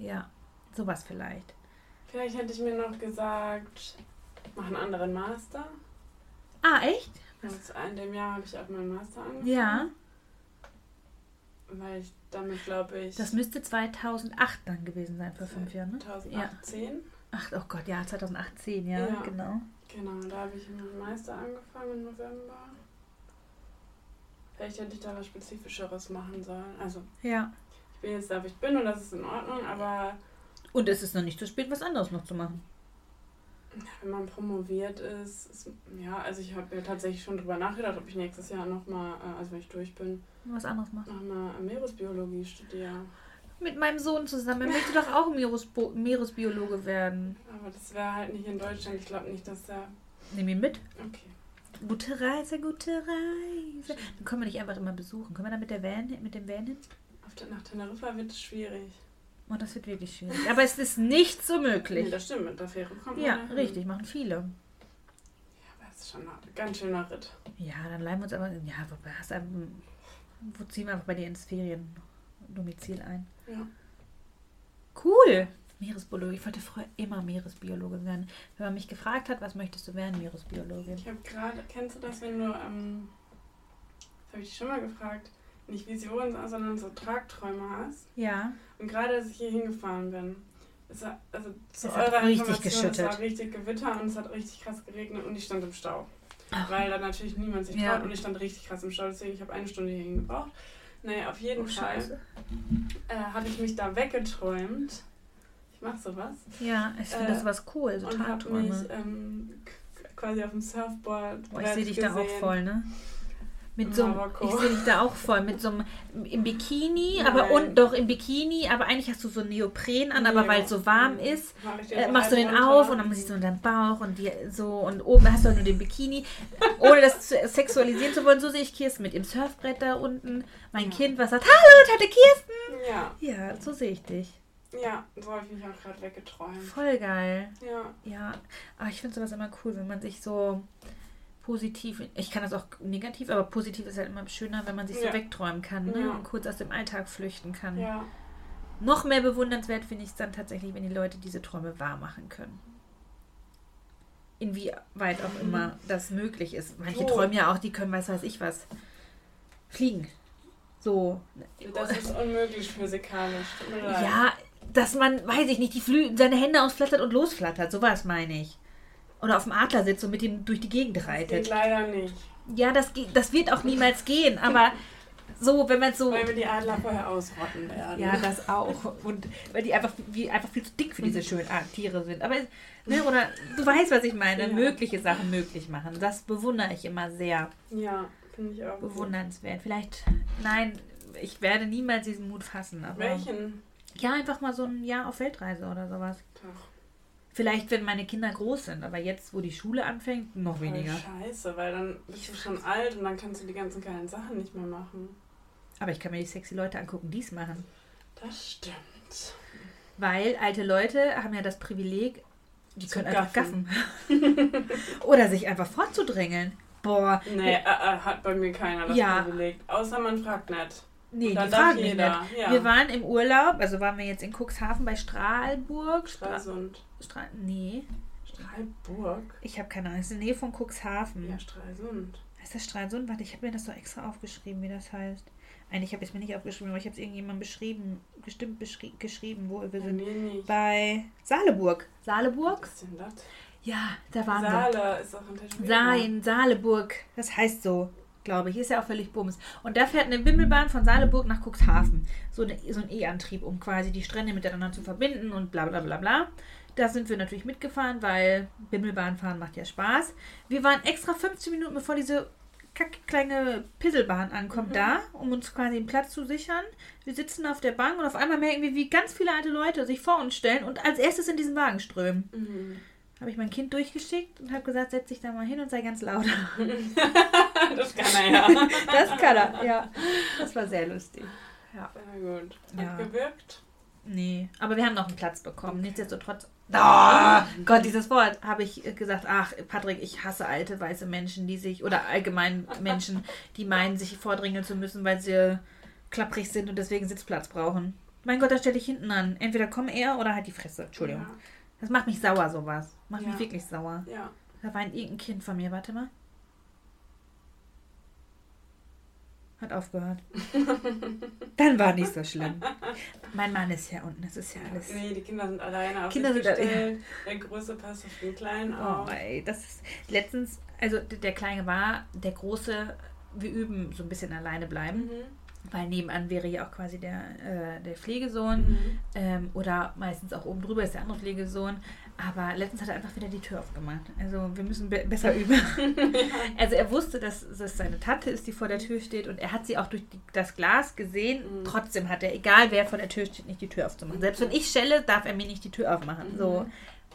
Ja, sowas vielleicht. Vielleicht hätte ich mir noch gesagt, mache einen anderen Master. Ah, echt? In dem Jahr habe ich auch meinen Master angefangen. Ja. Weil ich damit, glaube ich, Das müsste 2008 dann gewesen sein, vor fünf Jahren, ne? 2018. Ach, oh Gott, ja, 2018, ja, Ja. genau. Genau, da habe ich meinen Meister angefangen im November. Vielleicht hätte ich da was Spezifischeres machen sollen. Also, Ja. Ich bin jetzt da, wo ich bin und das ist in Ordnung, aber Und es ist noch nicht zu spät, was anderes noch zu machen. wenn man promoviert ist, ist ja, also ich habe ja tatsächlich schon drüber nachgedacht, ob ich nächstes Jahr nochmal, also wenn ich durch bin, Was anderes machen. nochmal Meeresbiologie studiere. Mit meinem Sohn zusammen. Er möchte doch auch Meeresbo Meeresbiologe werden. Aber das wäre halt nicht in Deutschland. Ich glaube nicht, dass der. Nimm ihn mit. Okay. Gute Reise, gute Reise. Dann können wir dich einfach immer besuchen. Können wir da mit, der Van, mit dem Van hin? Nach Teneriffa wird es schwierig. Oh, das wird wirklich schwierig. Aber es ist nicht so Nee, möglich. das stimmt, mit der Fähre kommt man Ja, dahin. richtig, machen viele. Ja, aber es ist schon ein ganz schöner Ritt. Ja, dann leihen wir uns aber. Ja, wo, hast du, wo ziehen wir einfach bei dir ins Feriendomizil ein? Ja. Cool! Meeresbiologe. Ich wollte früher immer Meeresbiologe werden. Wenn man mich gefragt hat, was möchtest du werden, Meeresbiologin? Ich habe gerade, kennst du das, wenn du, ähm, das habe ich dich schon mal gefragt, nicht Visionen, sondern so Tragträume hast? Ja. Und gerade als ich hier hingefahren bin, es war, also zu Es hat eurer richtig Information, es geschüttet. war richtig Gewitter und es hat richtig krass geregnet und ich stand im Stau. Ach. Weil da natürlich niemand sich Ja. traut und ich stand richtig krass im Stau, deswegen ich habe eine Stunde hierhin gebraucht. Naja, auf jeden Oh, Fall äh, hatte ich mich da weggeträumt. Ich mach sowas. Ja, ich finde Äh, das was cool, so und habe mich Tagträume. ähm, quasi auf dem Surfboard. Boah, ich sehe dich da auch gesehen. voll, ne? Mit so einem, ich sehe dich da auch voll, mit so einem, im Bikini, Nein. aber und doch im Bikini, aber eigentlich hast du so Neopren an, aber Ja. weil es so warm ist, ich den äh, machst du den runter. auf und dann siehst du deinen Bauch und die, so und oben hast du nur den Bikini. Ohne das zu sexualisieren zu wollen, so sehe ich Kirsten mit ihrem Surfbrett da unten. Mein Ja. Kind, was sagt, hallo, Tante Kirsten. Ja, Ja, so sehe ich dich. ja, so habe ich mich auch gerade weggeträumt. Voll geil. Ja, Ja, aber ich finde sowas immer cool, wenn man sich so positiv, ich kann das auch negativ, aber positiv ist halt immer schöner, wenn man sich so Ja. wegträumen kann ne? Ja. und kurz aus dem Alltag flüchten kann. ja. Noch mehr bewundernswert finde ich es dann tatsächlich, wenn die Leute diese Träume wahr machen können. Inwieweit auch immer das möglich ist. Manche Oh. träumen ja auch, die können, weiß weiß ich was, fliegen. So. Das ist unmöglich physikalisch. Ja, dass man, weiß ich nicht, die Flü seine Hände ausflattert und losflattert. Sowas meine ich. Oder auf dem Adler sitzt und mit ihm durch die Gegend Das geht reitet. leider nicht. Ja, das, geht, das wird auch niemals gehen, aber so, wenn man so. Weil wir die Adler vorher ausrotten werden. Ja, das auch. Und weil die einfach, wie, einfach viel zu dick für diese schönen Art Tiere sind. Aber, ne, oder du weißt, was ich meine. Ja. Mögliche Sachen möglich machen. Das bewundere ich immer sehr. Ja, finde ich auch. gut. Bewundernswert. Vielleicht, nein, ich werde niemals diesen Mut fassen. Aber Welchen? Ja, einfach mal so ein Jahr auf Weltreise oder sowas. Doch. Vielleicht, wenn meine Kinder groß sind, aber jetzt, wo die Schule anfängt, noch Voll weniger. Scheiße, weil dann bist du schon alt und dann kannst du die ganzen geilen Sachen nicht mehr machen. Aber ich kann mir die sexy Leute angucken, die es machen. Das stimmt. Weil alte Leute haben ja das Privileg, die Zu können einfach gaffen. gaffen. *laughs* Oder sich einfach fortzudrängeln. Boah. Nee, äh, äh, hat bei mir keiner das Ja. Privileg. Außer man fragt nicht. Nee, die fragen nicht. Ja. Wir waren im Urlaub, also waren wir jetzt in Cuxhaven bei Strahlburg. Stra Stralsund. Stra nee, Strahlburg? ich habe keine Ahnung. Das ist in der Nähe von Cuxhaven. Ja, Stralsund. Heißt das Stralsund? Warte, ich habe mir das doch extra aufgeschrieben, wie das heißt. Eigentlich habe ich es mir nicht aufgeschrieben, aber ich habe es irgendjemandem beschrieben, bestimmt beschri geschrieben, wo wir sind. nee, nicht. Bei Saaleburg. Saaleburg? Was ist denn das? Ja, da waren wir. Saale ist auch ein Tätowierer. Sa in Saaleburg. Das heißt so, glaube ich. Ist ja auch völlig bums. Und da fährt eine Bimmelbahn von Saaleburg nach Cuxhaven. So, eine, so ein E-Antrieb, um quasi die Strände miteinander zu verbinden und bla bla bla bla. Da sind wir natürlich mitgefahren, weil Bimmelbahn fahren macht ja Spaß. Wir waren extra 15 Minuten, bevor diese kleine Pisselbahn ankommt, Mhm. da, um uns quasi einen Platz zu sichern. Wir sitzen auf der Bank und auf einmal merken wir, wie ganz viele alte Leute sich vor uns stellen und als erstes in diesen Wagen strömen. Mhm. Habe ich mein Kind durchgeschickt und habe gesagt, setz dich da mal hin und sei ganz laut. *laughs* das kann er ja. Das kann er, ja. Das war sehr lustig. Ja. Sehr gut. Hat Ja. gewirkt. Nee, aber wir haben noch einen Platz bekommen. Nichtsdestotrotz. Oh, Gott, dieses Wort habe ich gesagt. Ach, Patrick, ich hasse alte weiße Menschen, die sich, oder allgemein Menschen, die meinen, sich vordringen zu müssen, weil sie klapprig sind und deswegen Sitzplatz brauchen. Mein Gott, da stelle ich hinten an. Entweder komm er oder halt die Fresse. Entschuldigung. Das macht mich sauer, sowas. Macht Ja. mich wirklich sauer. Ja. Da weint irgendein Kind von mir. Warte mal. Hat aufgehört. *laughs* Dann war nicht so schlimm. Mein Mann ist ja unten. Das ist ja alles. Nee, die Kinder sind alleine auf Kinder sind gestellt. Der Große passt auf den Kleinen Oh, auf. ey, das ist letztens, also der Kleine war, der Große, wir üben so ein bisschen alleine bleiben, Mhm. Weil nebenan wäre ja auch quasi der, äh, der Pflegesohn Mhm. ähm, oder meistens auch oben drüber ist der andere Pflegesohn. Aber letztens hat er einfach wieder die Tür aufgemacht. Also wir müssen be besser *laughs* üben. *laughs* also er wusste, dass das seine Tante ist, die vor der Tür steht und er hat sie auch durch die, das Glas gesehen. Mhm. Trotzdem hat er, egal wer vor der Tür steht, nicht die Tür aufzumachen. Selbst wenn ich schelle, darf er mir nicht die Tür aufmachen. So, Mhm.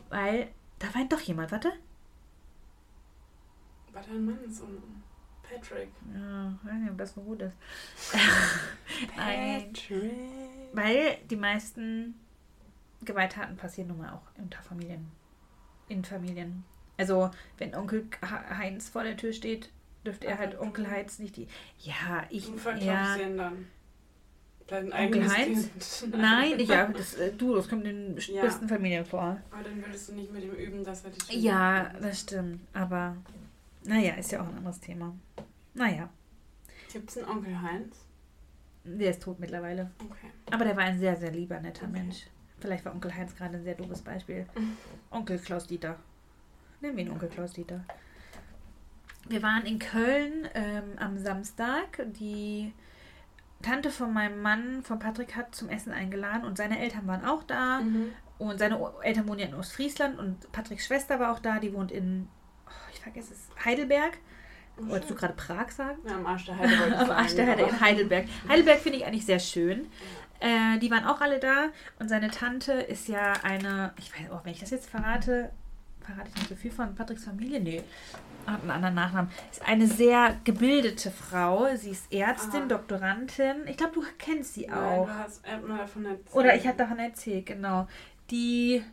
weil da weint doch jemand. Warte. War dein Mann ist unten? Patrick. Ja, ich weiß nicht, ob das so gut ist. *laughs* Patrick. Weil die meisten Gewalttaten passieren nun mal auch unter Familien. In Familien. Also, wenn Onkel Heinz vor der Tür steht, dürfte er halt. Onkel Heinz nicht die. Ja, ich. Ja, dann. Dein Onkel Heinz? Kind. *laughs* nein, ich, ja, *laughs* das, äh, du, das kommt in den Ja. besten Familien vor. Aber dann würdest du nicht mit ihm üben, dass er dich Ja, das stimmt. Aber, naja, ist ja auch ein anderes Thema. Naja, Gibt es einen Onkel Heinz? der ist tot mittlerweile. Okay. Aber der war ein sehr, sehr lieber, netter Okay. Mensch. Vielleicht war Onkel Heinz gerade ein sehr doofes Beispiel. *laughs* Onkel Klaus Dieter. Nehmen wir ihn Onkel Klaus Dieter. Wir waren in Köln ähm, am Samstag. Die Tante von meinem Mann, von Patrick, hat zum Essen eingeladen und seine Eltern waren auch da. Mhm. Und seine Eltern wohnen ja in Ostfriesland und Patricks Schwester war auch da. Die wohnt in, vergesse es, Heidelberg. Wolltest du gerade Prag sagen? Ja, am Arsch der Heide *laughs* Am Arsch der Heide in Heidelberg. Heidelberg finde ich eigentlich sehr schön. Äh, die waren auch alle da und seine Tante ist ja eine, ich weiß auch, wenn ich das jetzt verrate, verrate ich nicht so viel von Patricks Familie? Nee, hat einen anderen Nachnamen. Ist eine sehr gebildete Frau. Sie ist Ärztin, Aha. Doktorandin. Ich glaube, du kennst sie Nein, auch. du hast mal davon erzählt. Oder ich hatte davon erzählt, genau. Die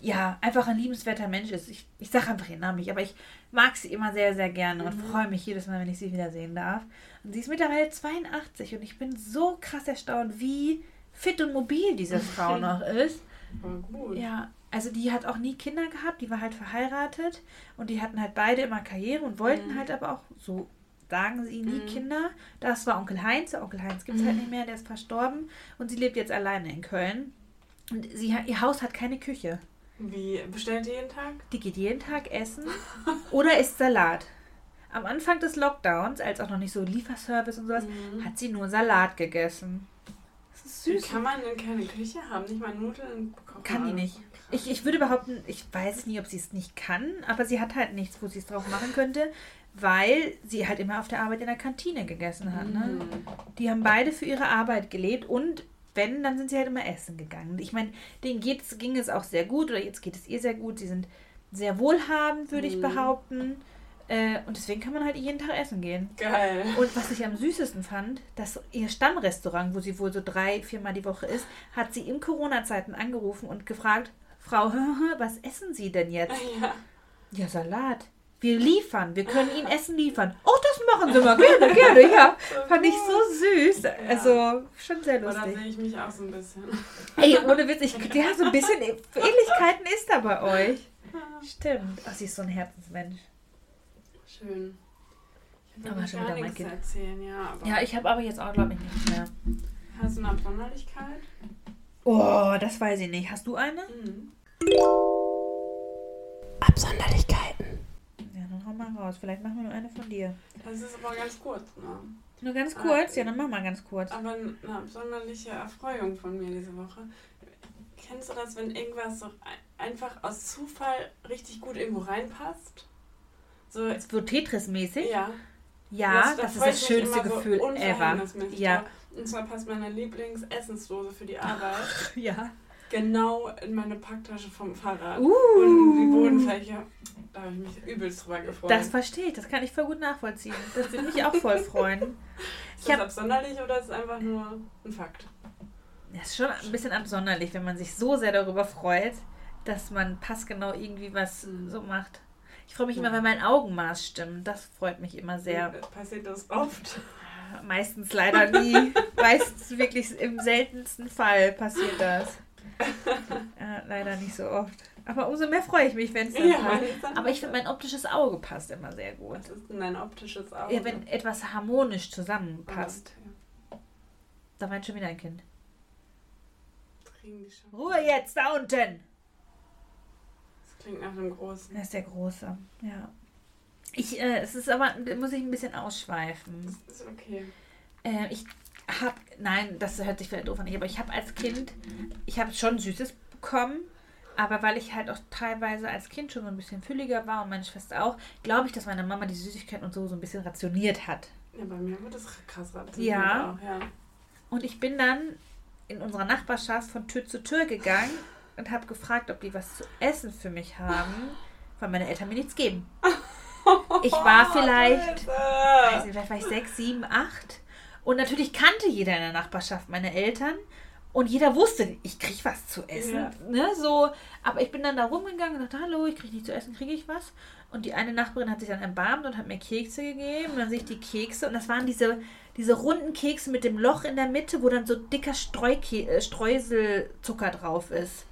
ja einfach ein liebenswerter Mensch ist. Ich, ich sage einfach ihren Namen nicht, aber ich mag sie immer sehr, sehr gerne und Mhm. freue mich jedes Mal, wenn ich sie wiedersehen darf. Und sie ist mittlerweile 82 und ich bin so krass erstaunt, wie fit und mobil diese *laughs* Frau noch ist. Voll gut. Ja, also die hat auch nie Kinder gehabt, die war halt verheiratet und die hatten halt beide immer Karriere und wollten Mhm. halt aber auch, so sagen sie, nie Mhm. Kinder. Das war Onkel Heinz, der Onkel Heinz gibt es halt nicht mehr, der ist verstorben und sie lebt jetzt alleine in Köln. Und sie, ihr Haus hat keine Küche. Wie bestellt ihr jeden Tag? Die geht jeden Tag essen *laughs* oder isst Salat. Am Anfang des Lockdowns, als auch noch nicht so Lieferservice und sowas, Mhm. hat sie nur Salat gegessen. Das ist Wie süß. kann man denn keine Küche haben? Nicht mal Nudeln bekommen? Kann die nicht. Ich, ich würde behaupten, ich weiß nicht, ob sie es nicht kann, aber sie hat halt nichts, wo sie es drauf machen könnte, weil sie halt immer auf der Arbeit in der Kantine gegessen hat. Ne? Mhm. Die haben beide für ihre Arbeit gelebt und wenn, dann sind sie halt immer essen gegangen. Ich meine, denen geht's, ging es auch sehr gut oder jetzt geht es ihr sehr gut. Sie sind sehr wohlhabend, würde ich Mhm. behaupten. Äh, und deswegen kann man halt jeden Tag essen gehen. Geil. Und was ich am süßesten fand, dass ihr Stammrestaurant, wo sie wohl so drei, viermal die Woche ist, hat sie in Corona-Zeiten angerufen und gefragt, Frau, *laughs* was essen Sie denn jetzt? Ja. Ja, Salat. Wir liefern, wir können Ihnen Essen liefern. Oh, das machen Sie mal gerne, gerne, ja. Fand ich so süß. Also, schon sehr Oder lustig. sehe ich mich auch so ein bisschen. Ey, ohne Witz, ich, ja, so ein bisschen Ähnlichkeiten ist da bei euch. Stimmt. Ach, sie ist so ein Herzensmensch. Schön. Ich Aber habe schon gar wieder mein Kind. erzählen, ja. Aber Ja, ich habe aber jetzt auch, glaube ich, nichts mehr. Hast du eine Absonderlichkeit? Oh, das weiß ich nicht. Hast du eine? Mhm. Absonderlichkeiten. Hau mal raus. Vielleicht machen wir nur eine von dir. Das ist aber ganz kurz, ne? Nur ganz kurz? Ja, dann mach mal ganz kurz. Aber eine absonderliche Erfreuung von mir diese Woche. Kennst du das, wenn irgendwas so ein- einfach aus Zufall richtig gut irgendwo reinpasst? So, So Tetris-mäßig? ja. Ja, da das ist das schönste so Gefühl ever. Ja. Und zwar passt meine Lieblingsessensdose für die Arbeit *laughs* Ja. Genau in meine Packtasche vom Fahrrad. Uh. Und die Bodenfläche, da habe ich mich übelst drüber gefreut. Das verstehe ich. Das kann ich voll gut nachvollziehen. Das würde mich auch voll freuen. *laughs* ist ich das absonderlich oder ist es einfach nur ein Fakt? Das ist schon ein bisschen absonderlich, wenn man sich so sehr darüber freut, dass man passgenau irgendwie was Mhm. so macht. Ich freue mich immer, wenn mein Augenmaß stimmt. Das freut mich immer sehr. Passiert das oft? Meistens leider nie. *laughs* Meistens wirklich im seltensten Fall passiert das. Äh, leider nicht so oft. Aber umso mehr freue ich mich, wenn es dann Ja, passt. Aber ich finde, mein optisches Auge passt immer sehr gut. Was ist denn dein optisches Auge? Ja, wenn etwas harmonisch zusammenpasst. Oh, Da meint schon wieder ein Kind. Ruhe jetzt, da unten! Das klingt nach einem großen. Das ist der Große, ja. Ich, äh, es ist aber, muss ich ein bisschen ausschweifen. Das ist okay. Äh, ich habe, nein, das hört sich vielleicht doof an, aber ich habe als Kind, ich habe schon Süßes bekommen, aber weil ich halt auch teilweise als Kind schon so ein bisschen fülliger war und meine Schwester auch, glaube ich, dass meine Mama die Süßigkeiten und so so ein bisschen rationiert hat. Ja, bei mir wird das krass rationiert Ja. Auch, ja. Und ich bin dann in unserer Nachbarschaft von Tür zu Tür gegangen und habe gefragt, ob die was zu essen für mich haben, weil meine Eltern mir nichts geben. Ich war *laughs* vielleicht, weiß nicht, vielleicht war ich sechs, sieben, acht. Und natürlich kannte jeder in der Nachbarschaft meine Eltern. Und jeder wusste, ich krieg was zu essen. Ja. Ne, so, aber ich bin dann da rumgegangen und dachte, hallo, ich krieg nicht zu essen, kriege ich was? Und die eine Nachbarin hat sich dann erbarmt und hat mir Kekse gegeben. Und dann sehe ich die Kekse. Und das waren diese, diese runden Kekse mit dem Loch in der Mitte, wo dann so dicker Streuke äh, Streuselzucker drauf ist.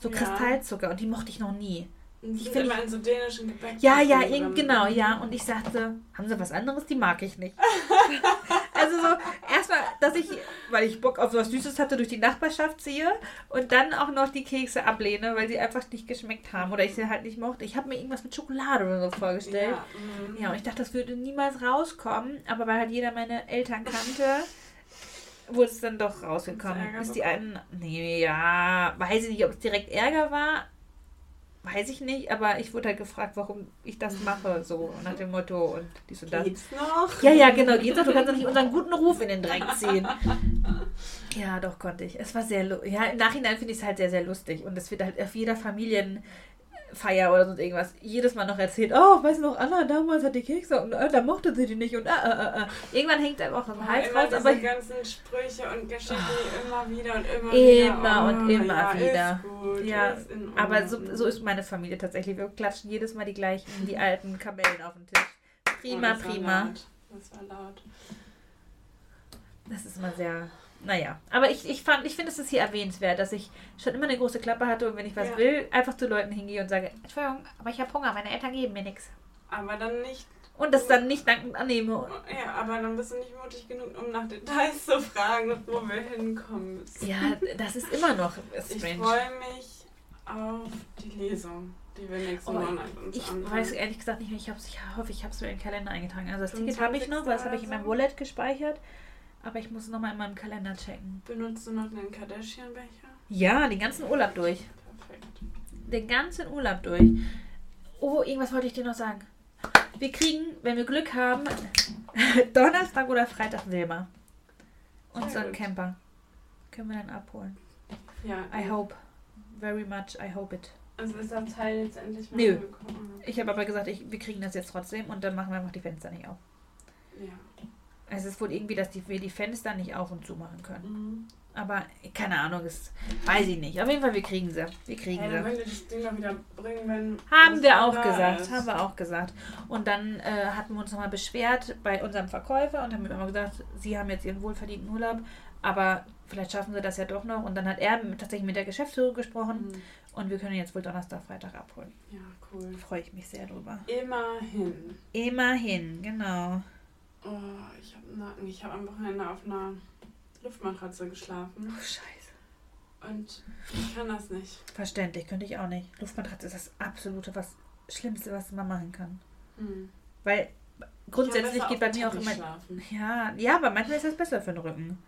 So Ja. Kristallzucker. Und die mochte ich noch nie. Die Ich sind find- immer in so dänischen Gebäck. Ja, ja, genau, ja. Und ich sagte, haben Sie was anderes? Die mag ich nicht. *laughs* also so, erstmal, dass ich, weil ich Bock auf was Süßes hatte, durch die Nachbarschaft ziehe und dann auch noch die Kekse ablehne, weil sie einfach nicht geschmeckt haben oder ich sie halt nicht mochte. Ich habe mir irgendwas mit Schokolade oder so vorgestellt. Ja, mhm. Ja, und ich dachte, das würde niemals rauskommen, aber weil halt jeder meine Eltern kannte, wurde es dann doch rausgekommen. Bis die einen, nee, ja, weiß ich nicht, ob es direkt Ärger war, weiß ich nicht, aber ich wurde halt gefragt, warum ich das mache, so nach dem Motto und dies und das. Geht's noch? Ja, ja, genau, geht's doch, du kannst doch nicht unseren guten Ruf in den Dreck ziehen. Ja, doch, konnte ich. Es war sehr, ja, im Nachhinein finde ich es halt sehr, sehr lustig und es wird halt auf jeder Familienfeier oder sonst irgendwas jedes Mal noch erzählt, oh, weißt du noch, Anna damals hat die Kekse und äh, da mochte sie die nicht und äh, äh, äh. Irgendwann hängt einem auch im Hals raus, aber ganzen Sprüche und Geschichten immer wieder und immer, Immer wieder. und immer ja, wieder. Gut, ja, aber so, so ist meine Familie tatsächlich. Wir klatschen jedes Mal die gleichen, die alten Kamellen auf den Tisch. Prima, Oh, das war prima. Laut. Das war laut. Das ist immer sehr. Naja, aber ich, ich fand, ich finde, es ist hier erwähnenswert, dass ich schon immer eine große Klappe hatte und wenn ich was Ja. will, einfach zu Leuten hingehe und sage, Entschuldigung, aber ich habe Hunger, meine Eltern geben mir nichts. Aber dann nicht. Und das dann nicht dankend annehme. Ja, aber dann bist du nicht mutig genug, um nach Details zu fragen, wo wir hinkommen müssen. Ja, das ist immer noch Ich strange. freue mich auf die Lesung, die wir nächsten Oh, Monat uns Ich anhören. weiß ehrlich gesagt nicht mehr, ich, ich hoffe, ich habe es mir in den Kalender eingetragen. Also das Ticket habe ich noch, 25. weil das habe ich in meinem. Wallet gespeichert. Aber ich muss nochmal in meinem Kalender checken. Benutzt du noch einen Kardashian-Becher? Ja, den ganzen Urlaub durch. Perfekt. Den ganzen Urlaub durch. Oh, irgendwas wollte ich dir noch sagen. Wir kriegen, wenn wir Glück haben, *laughs* Donnerstag oder Freitag Silber. Sehr Unseren. Camper. Können wir dann abholen. Ja, I hope. Very much, I hope it. Also ist das Teil jetzt endlich mal Nö. angekommen? Ich habe aber gesagt, ich, wir kriegen das jetzt trotzdem und dann machen wir einfach die Fenster nicht auf. Ja. Es ist wohl irgendwie, dass die, wir die Fenster nicht auf und zu machen können. Mhm. Aber keine Ahnung, das weiß ich nicht. Auf jeden Fall, wir kriegen sie. Wir kriegen Ja, dann sie. ihr das Ding mal wieder bringen, wenn. Haben wir dann auch gesagt, ist. haben wir auch gesagt. Und dann äh, hatten wir uns nochmal beschwert bei unserem Verkäufer und haben immer gesagt, sie haben jetzt ihren wohlverdienten Urlaub, aber vielleicht schaffen sie das ja doch noch. Und dann hat er tatsächlich mit der Geschäftsführung gesprochen Mhm. und wir können jetzt wohl Donnerstag, Freitag abholen. Ja, cool. Da freue ich mich sehr drüber. Immerhin. Immerhin, genau. Oh, ich habe Nacken. Ich habe am Wochenende auf einer Luftmatratze geschlafen. Oh, scheiße. Und ich kann das nicht. Verständlich, könnte ich auch nicht. Luftmatratze ist das absolute, was Schlimmste, was man machen kann. Hm. Weil grundsätzlich geht bei mir auch immer. Schlafen. Ja, ja, aber manchmal ist das besser für den Rücken.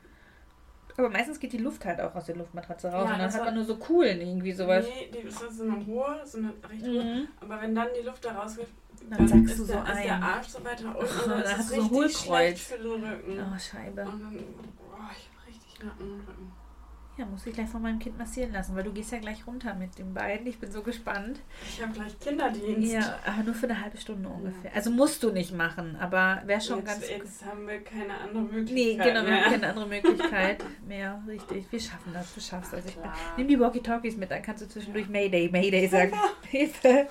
Aber meistens geht die Luft halt auch aus der Luftmatratze raus Ja, und dann hat man nur so coolen irgendwie sowas. Nee, die ist so eine hohe, so eine recht hohe. Mhm. Aber wenn dann die Luft da rausgeht, Dann sagst ist, du so der, ist der ein. Arsch so weiter unten Oh, dann ist hast du so ein richtig Hohlkreuz. für den Rücken. Oh, Scheibe. Und dann, boah, ich hab richtig Nacken Rücken. Ja, muss ich gleich von meinem Kind massieren lassen, weil du gehst ja gleich runter mit den beiden. Ich bin so gespannt. Ich habe gleich Kinderdienst. Ja, aber nur für eine halbe Stunde ungefähr. Also musst du nicht machen, aber wäre schon jetzt, ganz jetzt haben wir keine andere Nee, Möglichkeit genau, wir mehr. haben keine andere Möglichkeit mehr. Richtig, wir schaffen das, du schaffst das. Ich, Klar. nimm die Walkie-Talkies mit, dann kannst du zwischendurch Mayday, Mayday sagen. *laughs* Hilfe!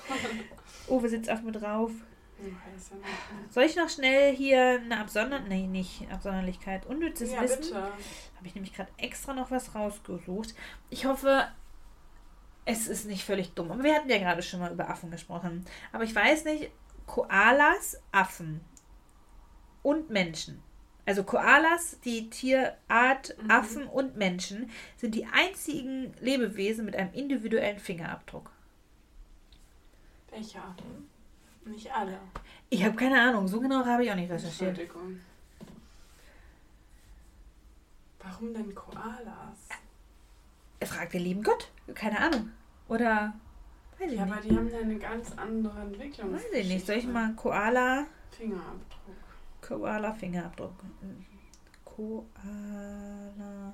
Uwe sitzt auf mir drauf. Soll ich noch schnell hier eine Absonder... Nee, nicht Absonderlichkeit. Unnützes Ja, Wissen. bitte. Habe ich nämlich gerade extra noch was rausgesucht. Ich hoffe, es ist nicht völlig dumm. Aber wir hatten ja gerade schon mal über Affen gesprochen. Aber ich weiß nicht, Koalas, Affen und Menschen. Also Koalas, die Tierart Mhm. Affen und Menschen, sind die einzigen Lebewesen mit einem individuellen Fingerabdruck. Welcher? Nicht alle. Ich habe keine Ahnung, so genau habe ich auch nicht recherchiert. Entschuldigung. Warum denn Koalas? Er fragt den lieben Gott. Keine Ahnung. Oder weiß ich Ja, aber nicht. die haben ja eine ganz andere Entwicklung. Weiß ich nicht. Soll ich mal Koala, Fingerabdruck. Koala Fingerabdruck. Koala.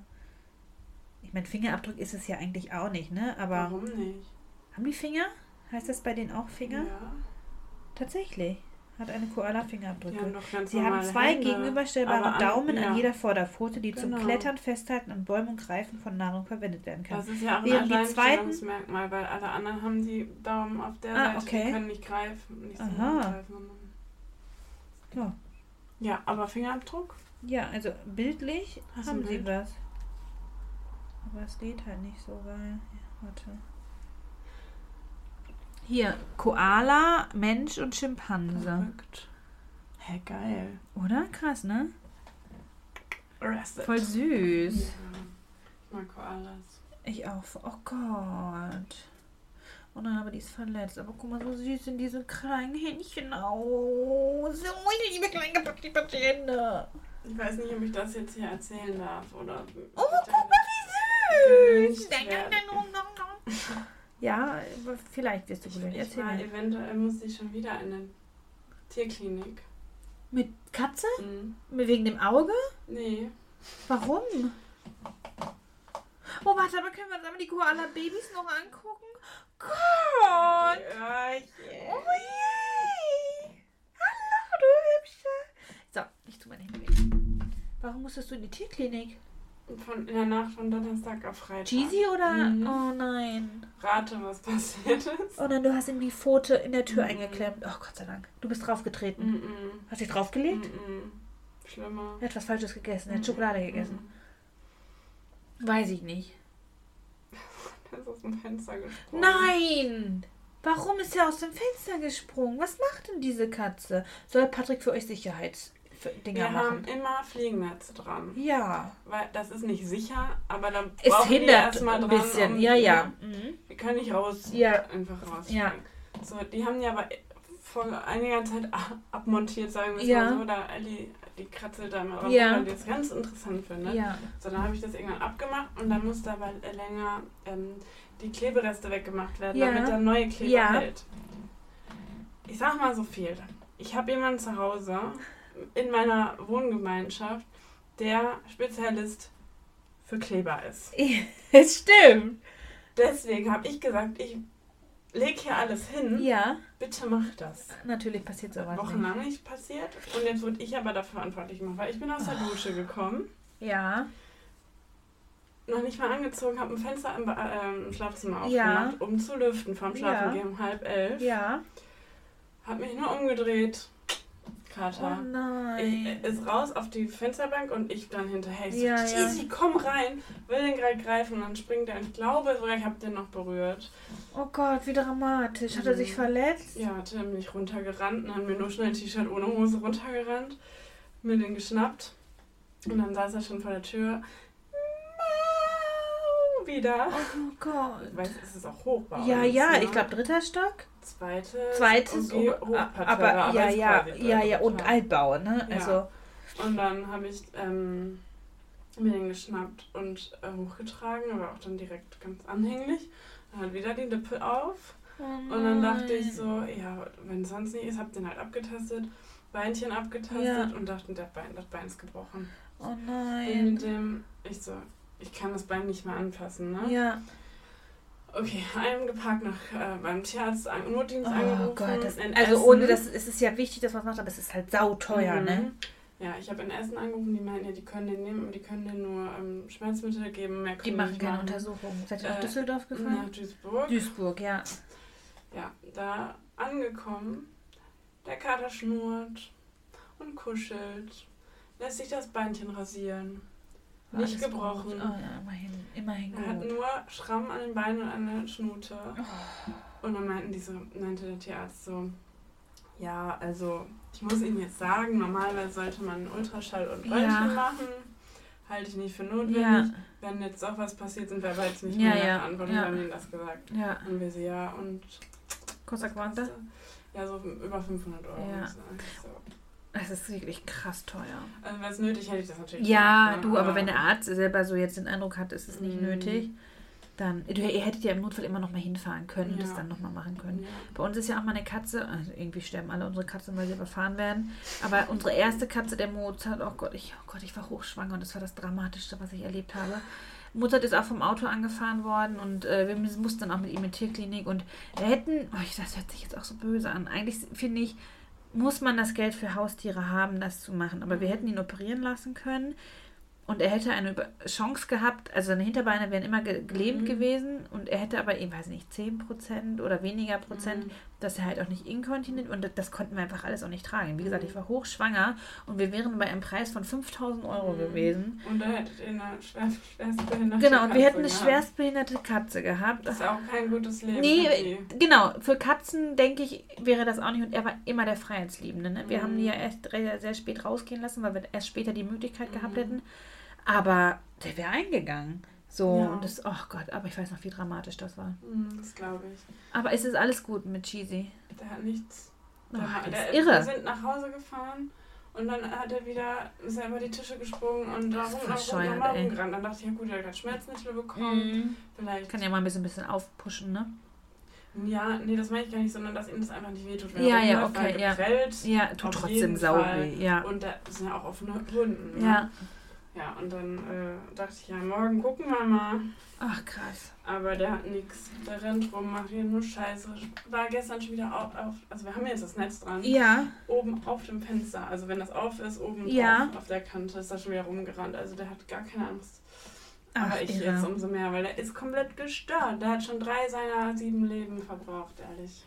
Ich meine, Fingerabdruck ist es ja eigentlich auch nicht, ne? Aber Warum nicht? haben die Finger? Heißt das bei denen auch Finger? Ja. Tatsächlich. Hat eine Koala Fingerabdrücke. Haben Sie haben zwei Hände. gegenüberstellbare an- Daumen ja. an jeder Vorderpfote, die zum Genau. Klettern, Festhalten an Bäumen und Greifen von Nahrung verwendet werden kann. Das ist ja auch ein Während zweiten- Alleinstellungsmerkmal, weil alle anderen haben die Daumen auf der Ah, Seite, okay. die können nicht greifen. Nicht so Aha. greifen. Ja. Ja, aber Fingerabdruck? Ja, also bildlich Hast haben ein sie Bild? was. Aber es lädt halt nicht so geil. Ja, warte. Hier, Koala, Mensch und Schimpanse. Verrückt. Hä, geil. Oder? Krass, ne? Arrested. Voll Ja. süß. Ich mag Koalas. Ich auch. Oh Gott. Oh nein, aber die ist verletzt. Aber guck mal, so süß sind diese kleinen Händchen aus. So, ich liebe kleine gepackte Hände. Ich weiß nicht, ob ich das jetzt hier erzählen darf oder. Oh, guck mal, wie süß. Gelüncht werden. Ja, vielleicht wirst du ich Erzähl mir. eventuell muss ich schon wieder in eine Tierklinik. Mit Katze? Mhm. Wegen dem Auge? Nee. Warum? Oh, warte, aber können wir uns einmal die Koala-Babys noch angucken? Gott! Ja, ich, Oh je! Hallo, du Hübsche! So, ich tu meine Hände weg. Warum musstest du in die Tierklinik? von, in der Nacht von Donnerstag auf Freitag. Cheesy oder? Mhm. Oh nein. Rate, was passiert ist. Oh nein, du hast ihm die Pfote in der Tür Mhm. eingeklemmt. Oh Gott sei Dank. Du bist draufgetreten. Mhm. Hast dich draufgelegt? Mhm. Schlimmer. Er hat was Falsches gegessen. Er Mhm. hat Schokolade gegessen. Weiß ich nicht. Der ist aus dem Fenster gesprungen. Nein! Warum ist er aus dem Fenster gesprungen? Was macht denn diese Katze? Soll Patrick für euch Sicherheitsdinger Wir machen? haben immer Fliegennetze dran. Ja. Weil das ist nicht sicher, aber dann Es brauchen wir hindert erstmal ein dran. bisschen. um- ja, ja. Mhm. Wir können nicht raus. Ja. Einfach raus. Ja. So, die haben die aber vor einiger Zeit abmontiert, sagen wir Ja. mal so. Da Ellie, die kratzelt da mal Ja. weil die das ganz interessant findet. Ja. So, dann habe ich das irgendwann abgemacht und dann musste aber länger ähm, die Klebereste weggemacht werden, Ja. damit der neue Kleber Ja. hält. Ich sag mal so viel. Ich habe jemanden zu Hause in meiner Wohngemeinschaft, der Spezialist für Kleber ist. *laughs* Es stimmt. Deswegen habe ich gesagt, ich leg hier alles hin. Ja. Bitte mach das. Natürlich passiert sowas nicht. Wochenlang nicht passiert. Und jetzt wurde ich aber dafür verantwortlich gemacht, weil ich bin aus der Dusche gekommen. Ja. noch nicht mal angezogen, habe ein Fenster im, im Schlafzimmer Ja. aufgemacht, um zu lüften vorm Ja. Schlafengehen um halb elf. Ja. Hab mich nur umgedreht. Oh Kater. Ich, nein. äh, ist raus auf die Fensterbank und ich dann hinterher. Ich so, Ja, ja. Komm rein. Will den gerade greifen und dann springt er. Ich glaube sogar, ich habe den noch berührt. Oh Gott, wie dramatisch. Hat er sich Mhm. verletzt? Ja, hat er mich runtergerannt und hat mir nur schnell ein T-Shirt ohne Hose runtergerannt. Mir den geschnappt. Und dann saß er schon vor der Tür. Wieder. Oh Gott. Ich weiß, es ist auch hoch bei Ja, uns, ja, ne? ich glaube dritter Stock. Zweites, okay, oh, Hochparterre, aber ja, es ja, ja, ja, und. Altbau, ne? Ja. Also, Und dann habe ich ähm, mir den geschnappt und äh, hochgetragen, aber auch dann direkt ganz anhänglich. Dann hat wieder die Lippe auf. oh Und dann dachte ich so, ja, wenn sonst nicht ist, hab den halt abgetastet, Beinchen abgetastet Ja. und dachte, das Bein, das Bein ist gebrochen. Oh Und nein. mit dem, ich so, ich kann das Bein nicht mehr anfassen, ne? Ja. Okay, eingeparkt nach äh, beim Tierarzt, an, Notdienst Oh angerufen. Gott, das, in also Essen. ohne das es ist ja wichtig, dass man es macht, aber es ist halt sauteuer, Mhm. ne? Ja, ich habe in Essen angerufen, die meinten, ja, die können den nehmen und die können den nur ähm, Schmerzmittel geben, mehr können Die machen keine machen. Untersuchungen. Seid ihr nach Äh, Düsseldorf gefahren? Nach Duisburg. Duisburg, ja. Ja, da angekommen, Der Kater schnurrt und kuschelt, lässt sich das Beinchen rasieren. Nicht gebrochen. gut. Oh ja, immerhin, immerhin Er hat gut. nur Schramm an den Beinen und an der Schnute. Oh. Und dann meinten die so, meinte der Tierarzt so, ja, also ich muss Ihnen jetzt sagen, normalerweise sollte man Ultraschall und Ja. Röntgen machen. Halte ich nicht für notwendig. Ja, Wenn jetzt auch was passiert, sind wir aber jetzt nicht Ja, mehr ja, Verantwortung, ja. wir haben ihnen das gesagt. ja. Und wir so, ja, und Quanta? ja, so über 500 Euro. Ja. So. Es ist wirklich krass teuer. Also wäre es nötig, hätte ich das natürlich Ja, gemacht, ne? du, aber wenn der Arzt selber so jetzt den Eindruck hat, ist es nicht Mhm. nötig, dann. Du, ihr hättet ja im Notfall immer noch mal hinfahren können und Ja. das dann noch mal machen können. Ja. Bei uns ist ja auch mal eine Katze, also irgendwie sterben alle unsere Katzen, weil sie überfahren werden. Aber unsere erste Katze, der Mozart, oh Gott, ich, oh Gott, ich war hochschwanger und das war das Dramatischste, was ich erlebt habe. Mozart ist auch vom Auto angefahren worden und äh, wir mussten dann auch mit ihm in die Tierklinik und wir hätten, oh, das hört sich jetzt auch so böse an. Eigentlich finde ich, muss man das Geld für Haustiere haben, das zu machen. Aber wir hätten ihn operieren lassen können und er hätte eine Chance gehabt, also seine Hinterbeine wären immer ge gelähmt Mhm. gewesen und er hätte aber, ich weiß nicht, 10% oder weniger Prozent, Mhm. Dass er halt auch nicht inkontinent und das- konnten wir einfach alles auch nicht tragen. Wie gesagt, Mhm. ich war hochschwanger und wir wären bei einem Preis von 5000 Euro Mhm. gewesen. Und da hättet ihr eine schwer, schwerstbehinderte Genau, und wir hätten eine Katze schwerstbehinderte Katze gehabt. Das ist auch kein gutes Leben. Nee. Genau, für Katzen denke ich, wäre das auch nicht. Und er war immer der Freiheitsliebende. Ne? Wir Mhm. haben die ja erst re- sehr spät rausgehen lassen, weil wir erst später die Möglichkeit gehabt Mhm. hätten. Aber der wäre eingegangen. So, Ja. und das, oh Gott, aber ich weiß noch, wie dramatisch das war. Hm, Das glaube ich. Aber es ist alles gut mit Cheesy. Der hat nichts. Oh, Der, das der, ist Wir irre. sind nach Hause gefahren und dann hat er wieder ist er über die Tische gesprungen und da rumgerannt. Dann dachte ich, ja gut, er hat gerade Schmerzmittel bekommen. Mhm. Vielleicht. Kann ja mal ein bisschen, bisschen aufpushen, ne? Ja, nee, das meine ich gar nicht, sondern dass ihm das einfach nicht wehtut. Wenn Ja, er ja, okay, ja. geprellt. Ja, tut trotzdem sau weh. Ja. Und da sind ja auch offene Wunden. Ne? Ja. Ja, und dann äh, dachte ich, ja, morgen gucken wir mal. Ach, krass. Aber der hat nichts. Der rennt rum, macht hier nur Scheiße. War gestern schon wieder auf, auf. Also, wir haben jetzt das Netz dran. Ja. Oben auf dem Fenster. Also, wenn das auf ist, oben Ja. drauf, auf der Kante ist er schon wieder rumgerannt. Also, der hat gar keine Angst. Ach, Aber ich irre. jetzt umso mehr, weil der ist komplett gestört. Der hat schon drei seiner sieben Leben verbraucht, ehrlich.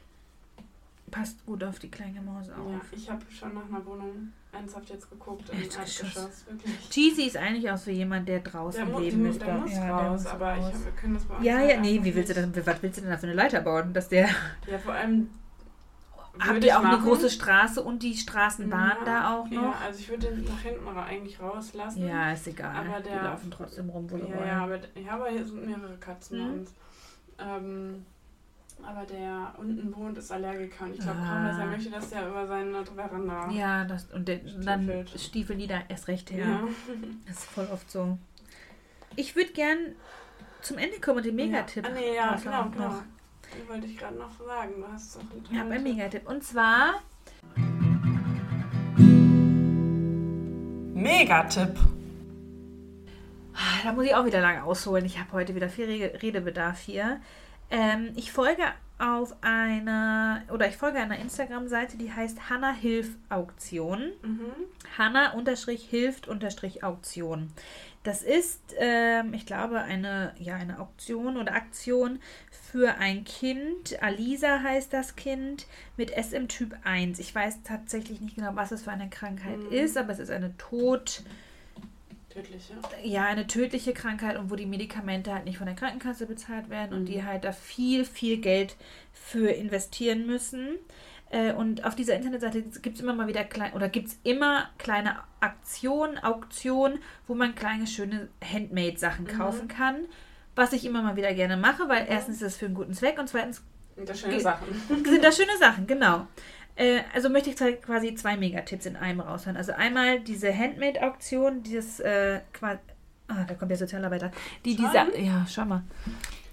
Passt gut auf die kleine Maus auf. Ja, ich habe schon nach einer Wohnung ernsthaft jetzt geguckt im Erdgeschoss. Wirklich. Cheesy ist eigentlich auch so jemand, der draußen Der, die, leben mu- müsste. der muss ja, der raus, muss aber raus. Ich, wir können das bei uns Ja, halt ja, nee, wie willst du das, was willst du denn da für eine Leiter bauen? Dass der, *laughs* Ja, vor allem. habt ihr auch eine machen. große Straße und die Straßenbahn Ja, da auch Ja, noch? also ich würde den nach hinten eigentlich rauslassen. Ja, ist egal. Aber die der- laufen trotzdem rum, wo ja, wollen. ja, aber, ja, aber hier sind mehrere Katzen bei Mhm. uns. Ähm, aber der unten wohnt, ist Allergiker und ich glaube Ah. kaum, dass er möchte, dass der über seine Veranda. Ja, das, und der, dann Stiefelt. Stiefel die da erst recht her. Ja. *laughs* Das ist voll oft so. Ich würde gern zum Ende kommen und den Megatipp Ja. Ah, nee, ja, raushauen genau, genau. noch. Den wollte ich gerade noch sagen. Du hast es doch einen Ich habe einen Megatipp. Und zwar Megatipp. Ah, Da muss ich auch wieder lange ausholen. Ich habe heute wieder viel Rede- Redebedarf hier. Ähm, ich folge auf einer oder ich folge einer Instagram-Seite, die heißt Hanna Hilf Auktion. Mhm. Hanna unterstrich hilft unterstrich Auktion. Das ist, ähm, ich glaube, eine, ja, eine Auktion oder Aktion für ein Kind. Alisa heißt das Kind mit SM Typ 1. Ich weiß tatsächlich nicht genau, was es für eine Krankheit Mhm. ist, aber es ist eine Tod, Tödlich, ja. ja, eine tödliche Krankheit und wo die Medikamente halt nicht von der Krankenkasse bezahlt werden und Mhm. die halt da viel, viel Geld für investieren müssen. Äh, Und auf dieser Internetseite gibt es immer mal wieder klein oder gibt immer kleine Aktionen, Auktionen, wo man kleine, schöne Handmade-Sachen Mhm. kaufen kann. Was ich immer mal wieder gerne mache, weil erstens ist es für einen guten Zweck und zweitens Und das schöne Sachen. sind das schöne Sachen, genau. Äh, also möchte ich quasi zwei Megatipps in einem raushauen. Also einmal diese Handmade-Auktion, dieses äh, quasi. Ah, da kommt der Sozialarbeiter. Die diese. Ja, schau mal.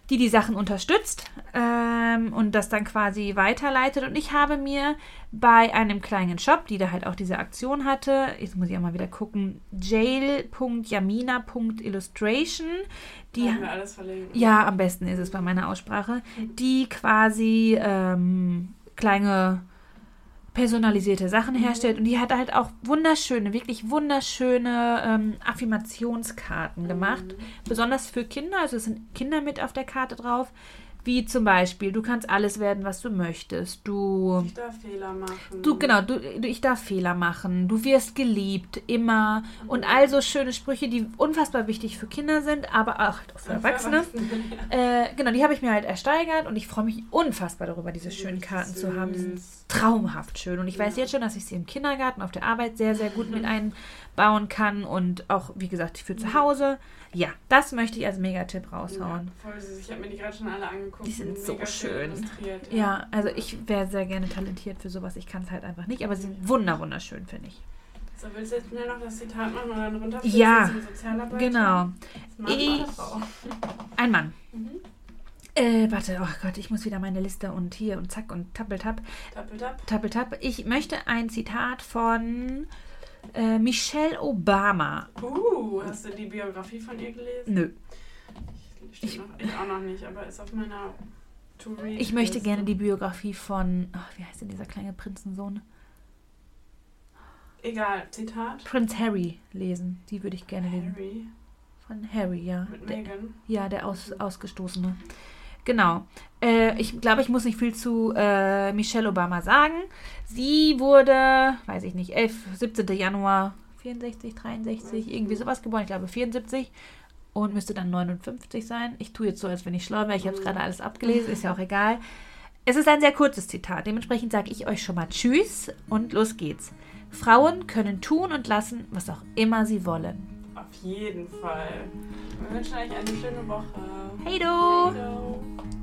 Die die Sachen unterstützt ähm, und das dann quasi weiterleitet. Und ich habe mir bei einem kleinen Shop, die da halt auch diese Aktion hatte, jetzt muss ich auch mal wieder gucken, jail.yamina.illustration, die Die haben wir alles verlinkt. ja, am besten ist es bei meiner Aussprache, die quasi ähm, kleine personalisierte Sachen herstellt. Und die hat halt auch wunderschöne, wirklich wunderschöne ähm, Affirmationskarten gemacht, Mhm. besonders für Kinder, also es sind Kinder mit auf der Karte drauf, Wie zum Beispiel, du kannst alles werden, was du möchtest. Du. Ich darf Fehler machen. Du, genau, du, du, ich darf Fehler machen. Du wirst geliebt, immer. Und all so schöne Sprüche, die unfassbar wichtig für Kinder sind, aber auch für Erwachsene. Äh, genau, die habe ich mir halt ersteigert und ich freue mich unfassbar darüber, diese schönen Karten zu haben. Die sind traumhaft schön. Und ich weiß Ja. jetzt schon, dass ich sie im Kindergarten, auf der Arbeit sehr, sehr gut mit *laughs* einbauen kann und auch, wie gesagt, für zu Hause. Ja, das möchte ich als Megatipp raushauen. Ja, voll süß. Ich habe mir die gerade schon alle angeguckt. Die sind so schön. illustriert, Ja, also ich wäre sehr gerne talentiert für sowas. Ich kann es halt einfach nicht, aber sie sind wunder, wunderschön, finde ich. So, willst du jetzt schnell noch das Zitat machen oder dann runter? Ja, zum Sozialarbeiter? Genau. Mann Ich-? Ein Mann. Mhm. Äh, warte, oh Gott, ich muss wieder meine Liste und hier und zack und tappeltapp, Tappeltapp. tappeltapp. Ich möchte ein Zitat von äh, Michelle Obama. Uh, hast du die Biografie von ihr gelesen? Nö. Ich- noch, ich auch noch nicht, aber ist auf meiner. Ich möchte gerne die Biografie von, ach, wie heißt denn dieser kleine Prinzensohn? Egal, Zitat. Prinz Harry lesen. Die würde ich gerne lesen. Harry Von Harry, ja. mit Der, Megan. ja, der Aus, Ausgestoßene. Genau. Äh, ich glaube, ich muss nicht viel zu äh, Michelle Obama sagen. Sie wurde, weiß ich nicht, 11, 17. Januar 64, 63, irgendwie sowas geboren. Ich glaube 74 und müsste dann 59 sein. Ich tue jetzt so, als wenn ich schlau wäre. Ich habe es gerade alles abgelesen, ist ja auch egal. Es ist ein sehr kurzes Zitat. Dementsprechend sage ich euch schon mal Tschüss und los geht's. Frauen können tun und lassen, was auch immer sie wollen. Auf jeden Fall. Wir wünschen euch eine schöne Woche. Hey du! Hey, do.